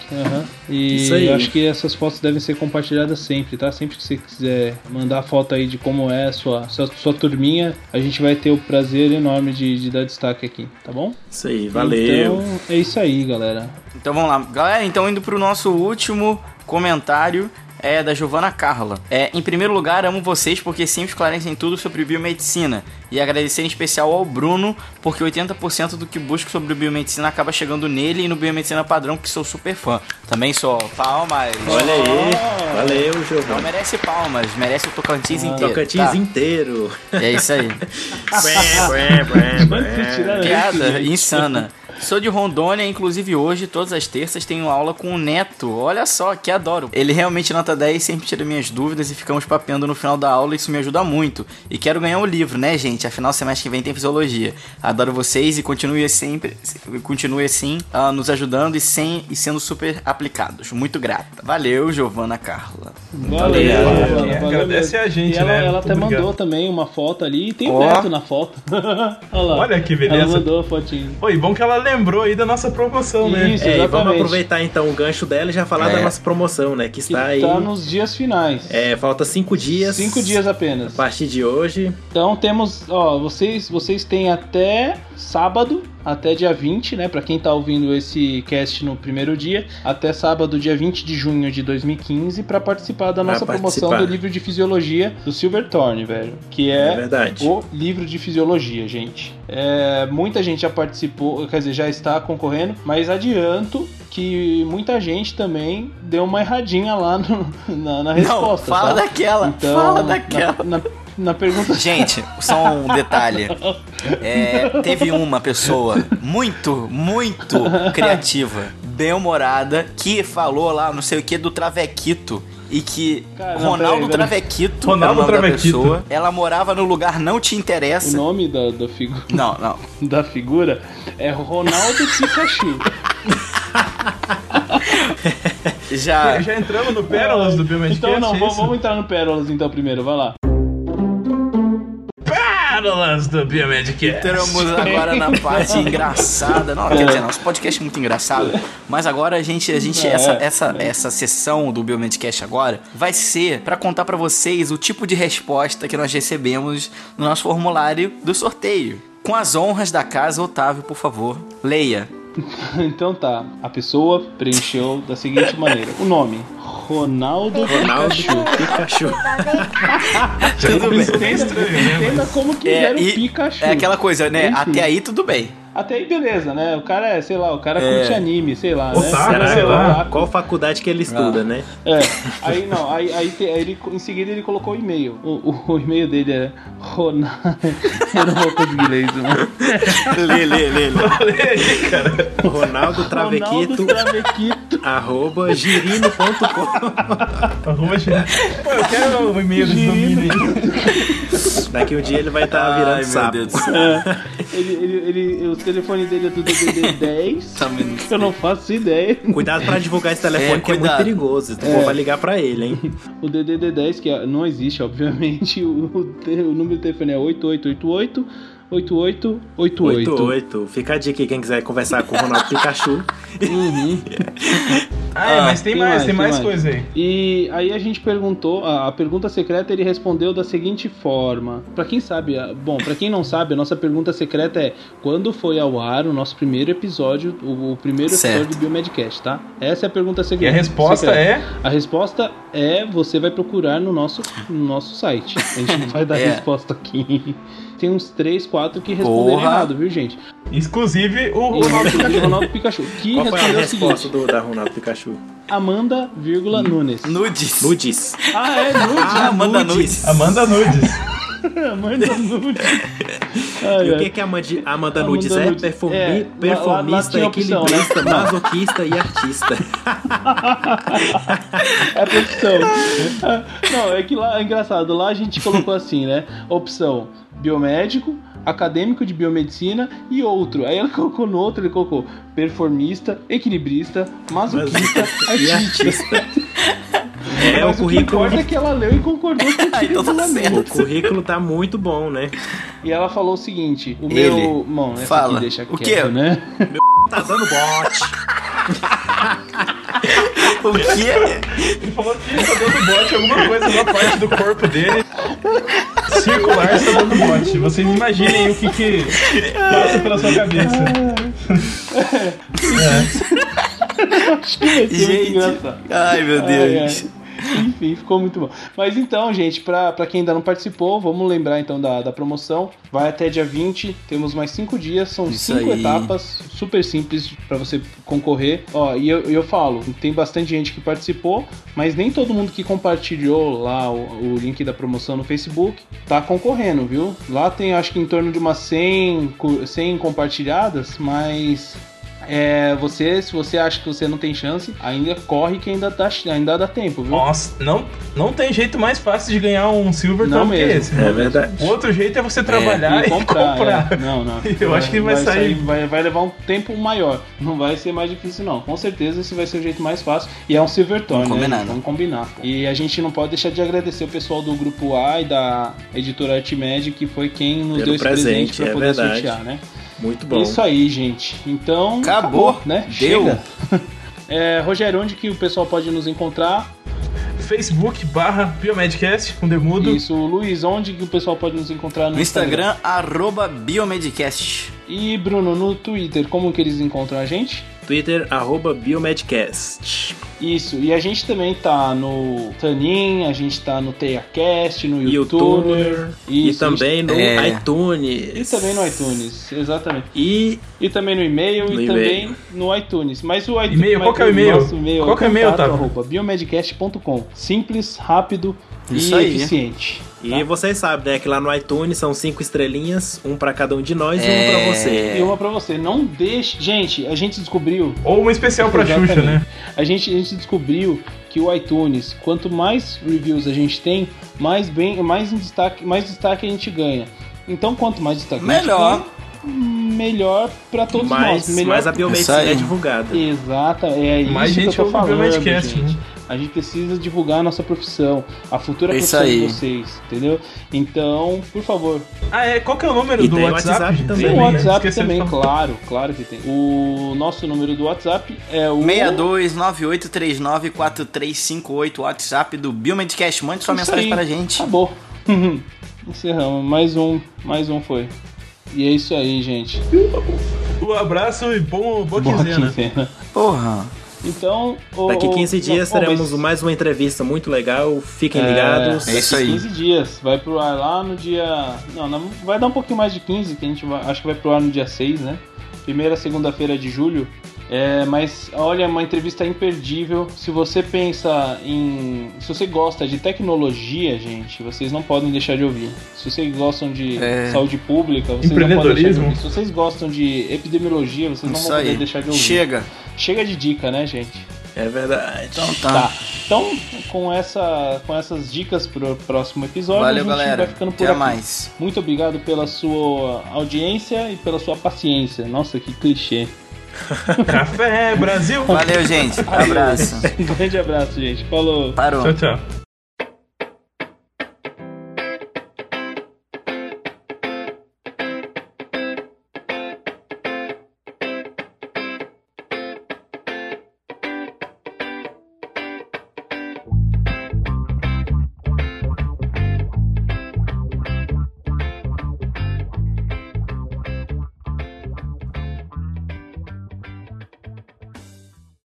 Speaker 1: E
Speaker 4: Isso aí.
Speaker 1: eu acho que essas fotos devem ser compartilhadas sempre, tá? Sempre que você quiser mandar foto aí de como é a sua, sua, sua turminha, a gente vai ter o prazer enorme de, de dar destaque aqui, tá bom?
Speaker 4: Isso aí, valeu.
Speaker 1: Então, é isso aí, galera.
Speaker 3: Então vamos lá. Galera, então indo pro nosso último comentário é da Giovana Carla. É, em primeiro lugar, amo vocês porque sempre esclarecem tudo sobre biomedicina. E agradecer em especial ao Bruno, porque 80% do que busco sobre biomedicina acaba chegando nele e no Biomedicina Padrão, que sou super fã. Também sou. Palmas!
Speaker 4: Olha aí. Valeu,
Speaker 3: Não
Speaker 4: Giovanni.
Speaker 3: merece palmas, merece o Tocantins inteiro.
Speaker 4: Ah, Tocantins
Speaker 3: tá?
Speaker 4: inteiro.
Speaker 3: É isso aí. Piada
Speaker 1: isso,
Speaker 3: insana. Sou de Rondônia, inclusive hoje, todas as terças, tenho aula com o Neto. Olha só, que adoro. Ele realmente nota 10, sempre tira minhas dúvidas e ficamos papeando no final da aula, isso me ajuda muito. E quero ganhar o livro, né, gente? Afinal, semestre que vem tem fisiologia. Adoro vocês e continue sempre, continue assim, ah, nos ajudando e, sem, e sendo super aplicados. Muito grata. Valeu, Giovana Carla.
Speaker 1: Valeu,
Speaker 2: Valeu,
Speaker 1: valeu,
Speaker 2: valeu. Agradece
Speaker 1: mesmo.
Speaker 2: a gente,
Speaker 1: e ela,
Speaker 2: né?
Speaker 1: Ela até
Speaker 2: obrigado.
Speaker 1: mandou também uma foto ali e tem o Neto na foto. Olha lá.
Speaker 2: Olha que beleza.
Speaker 1: Ela mandou a fotinho.
Speaker 2: Oi, bom que ela lembrou aí da nossa promoção, né?
Speaker 1: Isso,
Speaker 4: É, e vamos aproveitar então o gancho dela e já falar
Speaker 3: É.
Speaker 4: da nossa promoção, né? Que
Speaker 1: Que
Speaker 4: está aí.
Speaker 1: tá nos dias finais.
Speaker 4: É, falta cinco dias.
Speaker 1: Cinco dias
Speaker 4: A
Speaker 1: apenas.
Speaker 4: partir de hoje.
Speaker 1: Então temos, ó, vocês, vocês têm até sábado, até dia 20, né? Pra quem tá ouvindo esse cast no primeiro dia, até sábado, dia 20 de junho de 2015, pra participar da
Speaker 4: Pra
Speaker 1: nossa promoção
Speaker 4: participar.
Speaker 1: do livro de fisiologia do Silverthorne, velho. Que é,
Speaker 4: É
Speaker 1: o livro de fisiologia, gente. É, muita gente já participou, quer dizer, já está concorrendo, mas adianto que muita gente também deu uma erradinha lá no- na, na resposta.
Speaker 3: Não, fala
Speaker 1: tá?
Speaker 3: daquela,
Speaker 1: Então,
Speaker 3: fala daquela.
Speaker 1: Na, na- na pergunta
Speaker 3: Gente, só um detalhe. É, teve uma pessoa muito, muito criativa, bem-humorada, que falou lá não sei o que do Travequito. E que
Speaker 1: Cara,
Speaker 3: Ronaldo
Speaker 1: peraí.
Speaker 3: Travequito,
Speaker 2: Ronaldo
Speaker 3: é o nome da
Speaker 2: Travequito.
Speaker 3: pessoa, ela morava no lugar não te
Speaker 1: O
Speaker 3: interessa.
Speaker 1: nome da, da, figu-
Speaker 3: Não, não.
Speaker 1: da figura é Ronaldo Pikachu.
Speaker 3: Já.
Speaker 2: Já entramos no Pérolas do Biomedcast,
Speaker 1: Então não,
Speaker 2: é
Speaker 1: vamos, vamos entrar no Pérolas então primeiro, vai lá.
Speaker 2: Pérolas do Biomedcast.
Speaker 3: Entramos agora na parte engraçada. Não, quer dizer, nosso podcast é muito engraçado. Mas agora a gente, a gente
Speaker 1: É,
Speaker 3: essa, essa, essa sessão do Biomedcast agora vai ser pra contar pra vocês o tipo de resposta que nós recebemos no nosso formulário do sorteio. Com as honras da casa, Otávio, por favor, leia.
Speaker 1: Então tá, a pessoa preencheu da seguinte maneira: o nome Ronaldo,
Speaker 4: Ronaldo
Speaker 1: Pikachu.
Speaker 4: Pikachu.
Speaker 3: Tudo bem.
Speaker 1: Entenda como que
Speaker 3: É,
Speaker 1: era o
Speaker 3: e
Speaker 1: Pikachu.
Speaker 3: é aquela coisa, né?
Speaker 1: Enfim.
Speaker 3: Até aí tudo bem.
Speaker 1: Até aí beleza, né? O cara é, sei lá, o cara
Speaker 3: É.
Speaker 1: curte anime, sei lá, né?
Speaker 2: Otaku,
Speaker 1: Será
Speaker 2: sei
Speaker 1: que é
Speaker 2: lá.
Speaker 1: otaku?
Speaker 4: Qual faculdade que ele estuda,
Speaker 3: Ah.
Speaker 4: né?
Speaker 1: É, aí não, aí, aí, te- aí ele, em seguida ele colocou o e-mail. O, o, o e-mail dele era Ronaldo. Eu não vou conseguir ler isso, mano.
Speaker 3: lê, lê, lê, lê.
Speaker 2: Olha aí, cara.
Speaker 4: Ronaldo Travequito,
Speaker 1: Ronaldo Travequito.
Speaker 4: Arroba girino.com.
Speaker 2: Arruma gente. Pô, eu quero o e-mail desse domínio.
Speaker 4: Daqui um dia ele vai estar
Speaker 3: Ai,
Speaker 4: virando
Speaker 3: meu
Speaker 4: sapo.
Speaker 3: Deus do céu.
Speaker 1: É, ele, ele, ele, o telefone dele é do DDD 10.
Speaker 3: Também não
Speaker 1: Eu não faço ideia.
Speaker 4: Cuidado pra divulgar esse telefone,
Speaker 3: É,
Speaker 4: que é muito perigoso. O povo vai ligar pra ele, hein?
Speaker 1: O DDD 10, que é- não existe, obviamente. O, o o número do telefone é 8888 8888.
Speaker 4: 88. Fica a dica aí, quem quiser conversar com o Ronaldo Pikachu.
Speaker 2: Ah, é,
Speaker 1: Ah,
Speaker 2: mas tem,
Speaker 1: tem
Speaker 2: mais,
Speaker 1: mais,
Speaker 2: tem mais
Speaker 1: mais.
Speaker 2: coisa aí.
Speaker 1: E aí a gente perguntou, a, a pergunta secreta ele respondeu da seguinte forma. Pra quem sabe, a- bom, pra quem não sabe, a nossa pergunta secreta é quando foi ao ar o nosso primeiro episódio, o, o primeiro
Speaker 3: Certo.
Speaker 1: episódio do Biomedcast, tá? Essa é a pergunta
Speaker 2: E
Speaker 1: secreta.
Speaker 2: a resposta
Speaker 1: secreta.
Speaker 2: é.
Speaker 1: A resposta é você vai procurar no nosso, no nosso site. A gente não vai dar
Speaker 3: É.
Speaker 1: resposta aqui. Tem uns 3, 4 que responderam
Speaker 3: Porra.
Speaker 1: errado, viu, gente?
Speaker 2: Inclusive o Ronaldo Pikachu.
Speaker 1: Ronaldo Pikachu. Que
Speaker 4: Qual foi a
Speaker 1: respondeu o
Speaker 4: resposta
Speaker 1: seguinte:
Speaker 4: do, da Ronaldo Pikachu?
Speaker 1: Amanda, vírgula, Nunes.
Speaker 3: Nudes.
Speaker 4: Nudes.
Speaker 1: Ah, é, Nunes.
Speaker 3: Ah, manda nudes.
Speaker 2: Amanda Nudes.
Speaker 1: Amanda Nunes. Ai,
Speaker 4: E o
Speaker 1: ai.
Speaker 4: que, que a Amanda, Amanda
Speaker 1: Amanda
Speaker 4: Nudes é?
Speaker 1: Nudes.
Speaker 4: Performi-
Speaker 1: É, lá- lá- lá
Speaker 4: performista,
Speaker 1: opção, né?
Speaker 4: equilibrista,
Speaker 1: Não.
Speaker 4: masoquista e artista.
Speaker 1: É a profissão. Ah, Não, é que lá é engraçado. Lá a gente colocou assim, né? Opção biomédico, acadêmico de biomedicina e outro. Aí ela colocou no outro, ele colocou performista, equilibrista, masoquista,
Speaker 4: e
Speaker 1: artista.
Speaker 4: É,
Speaker 1: Mas
Speaker 4: o
Speaker 1: o que
Speaker 4: currículo.
Speaker 1: é que ela leu e concordou com
Speaker 3: tá
Speaker 1: tranquilamente.
Speaker 4: O currículo tá muito bom, né?
Speaker 1: E ela falou o seguinte: o
Speaker 3: Ele.
Speaker 1: meu. Bom, essa
Speaker 3: Fala.
Speaker 1: aqui deixa
Speaker 3: O
Speaker 1: quieto,
Speaker 3: quê?
Speaker 1: né?
Speaker 4: Tá dando bote.
Speaker 3: O quê?
Speaker 2: Ele falou que tá dando bote em alguma coisa na parte do corpo dele. Circular está dando bote. Vocês imaginem o que que passa pela sua cabeça.
Speaker 1: Acho que vai ser muito
Speaker 3: Gente. Ai, meu
Speaker 1: Ai,
Speaker 3: Deus.
Speaker 1: ai. Enfim, ficou muito bom. Mas então, gente, pra, pra quem ainda não participou, vamos lembrar então da, da promoção. Vai até dia 20, temos mais 5 dias, são
Speaker 3: Isso
Speaker 1: 5
Speaker 3: aí.
Speaker 1: etapas, super simples pra você concorrer. Ó, e eu, eu falo, tem bastante gente que participou, mas nem todo mundo que compartilhou lá o, o link da promoção no Facebook tá concorrendo, viu? Lá tem acho que em torno de umas 100, cu- 100 compartilhadas, mas é, você, se você acha que você não tem chance, ainda corre que ainda dá, ainda dá tempo, viu?
Speaker 2: Nossa, não, não tem jeito mais fácil de ganhar um Silver
Speaker 1: Não
Speaker 2: Tom que
Speaker 1: mesmo.
Speaker 2: esse.
Speaker 4: É verdade.
Speaker 2: O outro jeito é você trabalhar
Speaker 1: E
Speaker 2: e
Speaker 1: comprar.
Speaker 2: comprar.
Speaker 1: é. Não, não.
Speaker 2: Eu acho que vai sair-
Speaker 1: vai, vai levar um tempo maior. Não vai ser mais difícil, não. Com certeza esse vai ser o jeito mais fácil. E é um Silverton,
Speaker 3: Vamos
Speaker 1: né?
Speaker 3: combinar, né?
Speaker 1: Vamos combinar. E a gente não pode deixar de agradecer o pessoal do grupo A e da editora Artmed, que foi quem nos
Speaker 4: Pelo
Speaker 1: deu esse presente
Speaker 4: presente,
Speaker 1: pra
Speaker 4: é
Speaker 1: poder
Speaker 4: verdade.
Speaker 1: sortear, né?
Speaker 4: Muito bom.
Speaker 1: Isso aí, gente. Então.
Speaker 3: Acabou.
Speaker 1: né?
Speaker 3: Deu.
Speaker 1: Chega. É, Rogério, onde que o pessoal pode nos encontrar?
Speaker 2: Facebook barra Biomedcast com Demudo.
Speaker 1: Isso, Luiz, onde que o pessoal pode nos encontrar no,
Speaker 3: No Instagram, arroba Biomedcast.
Speaker 1: E Bruno, no Twitter, como que eles encontram a gente?
Speaker 4: Twitter, arroba Biomedcast.
Speaker 1: Isso, e a gente também tá no Tanin, a gente tá no TeiaCast, no
Speaker 4: YouTuber.
Speaker 1: YouTuber.
Speaker 4: E também no
Speaker 3: É.
Speaker 4: iTunes.
Speaker 1: E também no iTunes, exatamente.
Speaker 4: E
Speaker 1: E também no e-mail
Speaker 4: No
Speaker 1: e
Speaker 4: e-mail.
Speaker 1: também no iTunes. Mas o iTunes.
Speaker 2: E-mail,
Speaker 1: mas
Speaker 2: qual que é o e-mail? Qual que é o e-mail,
Speaker 1: arroba biomedcast.com. Simples, rápido
Speaker 3: Isso
Speaker 1: e
Speaker 3: aí.
Speaker 1: eficiente.
Speaker 4: E vocês sabem, né, que lá no iTunes são cinco estrelinhas, um pra cada um de nós e um
Speaker 3: É.
Speaker 4: pra você.
Speaker 1: E uma pra você, não deixe. Gente, a gente descobriu
Speaker 2: Ou uma especial pra Xuxa, né?
Speaker 1: A gente, a gente descobriu que o iTunes, quanto mais reviews a gente tem, mais bem, mais em destaque, mais destaque a gente ganha. Então, quanto mais destaque
Speaker 3: Melhor.
Speaker 1: a gente ganha, melhor pra todos
Speaker 4: mais,
Speaker 1: nós. Melhor
Speaker 4: mais a biomedicina é divulgada.
Speaker 1: Exata, é isso
Speaker 2: Mais
Speaker 1: que eu
Speaker 2: gente
Speaker 1: tô falando, gente.
Speaker 2: Né?
Speaker 1: A gente precisa divulgar a nossa profissão, a futura
Speaker 3: Isso
Speaker 1: profissão de
Speaker 3: aí.
Speaker 1: vocês, entendeu? Então, por favor,
Speaker 2: Ah, é. Qual que é o número
Speaker 4: E
Speaker 2: do WhatsApp?
Speaker 4: WhatsApp também,
Speaker 1: tem o
Speaker 4: né?
Speaker 1: WhatsApp
Speaker 2: de
Speaker 1: também,
Speaker 2: falar.
Speaker 1: claro, claro que tem. O nosso número do WhatsApp é o
Speaker 3: 6298394358, WhatsApp do Biomedcast. Mande sua
Speaker 1: Isso
Speaker 3: mensagem
Speaker 1: aí.
Speaker 3: para a gente.
Speaker 1: Acabou. Encerramos. Mais um. Mais um foi. E é isso aí, gente.
Speaker 2: Um abraço e bom, boa
Speaker 1: Boa
Speaker 2: quinzena.
Speaker 1: quinzena.
Speaker 3: Porra.
Speaker 1: Então. o-
Speaker 4: Daqui
Speaker 1: o-
Speaker 4: 15 dias
Speaker 1: não,
Speaker 4: teremos
Speaker 1: mas-
Speaker 4: mais uma entrevista muito legal. Fiquem
Speaker 1: É,
Speaker 4: ligados.
Speaker 3: É isso
Speaker 1: daqui
Speaker 3: aí.
Speaker 1: 15 dias. Vai pro ar lá no dia. Não, não, vai dar um pouquinho mais de 15, que a gente vai. Acho que vai pro ar no dia 6, né? Primeira segunda-feira de julho. É, mas olha, uma entrevista imperdível. Se você pensa em. Se você gosta de tecnologia, gente, vocês não podem deixar de ouvir. Se vocês gostam de
Speaker 3: É.
Speaker 1: saúde pública, vocês não podem deixar de
Speaker 2: Empreendedorismo.
Speaker 1: ouvir. Se vocês gostam de epidemiologia, vocês não
Speaker 3: Isso
Speaker 1: vão poder
Speaker 3: aí.
Speaker 1: deixar de ouvir.
Speaker 3: Chega.
Speaker 1: Chega de dica, né, gente?
Speaker 4: É verdade.
Speaker 3: Então
Speaker 1: Tá.
Speaker 3: tá.
Speaker 1: Então, com, essa, com essas dicas pro próximo episódio,
Speaker 3: Valeu,
Speaker 1: a gente
Speaker 3: galera.
Speaker 1: vai ficando por
Speaker 3: Até
Speaker 1: aqui.
Speaker 3: mais.
Speaker 1: Muito obrigado pela sua audiência e pela sua paciência. Nossa, que clichê.
Speaker 2: Café Brasil.
Speaker 3: Valeu, gente. Abraço.
Speaker 1: Um grande abraço, gente. Falou.
Speaker 3: Parou.
Speaker 2: Tchau, tchau.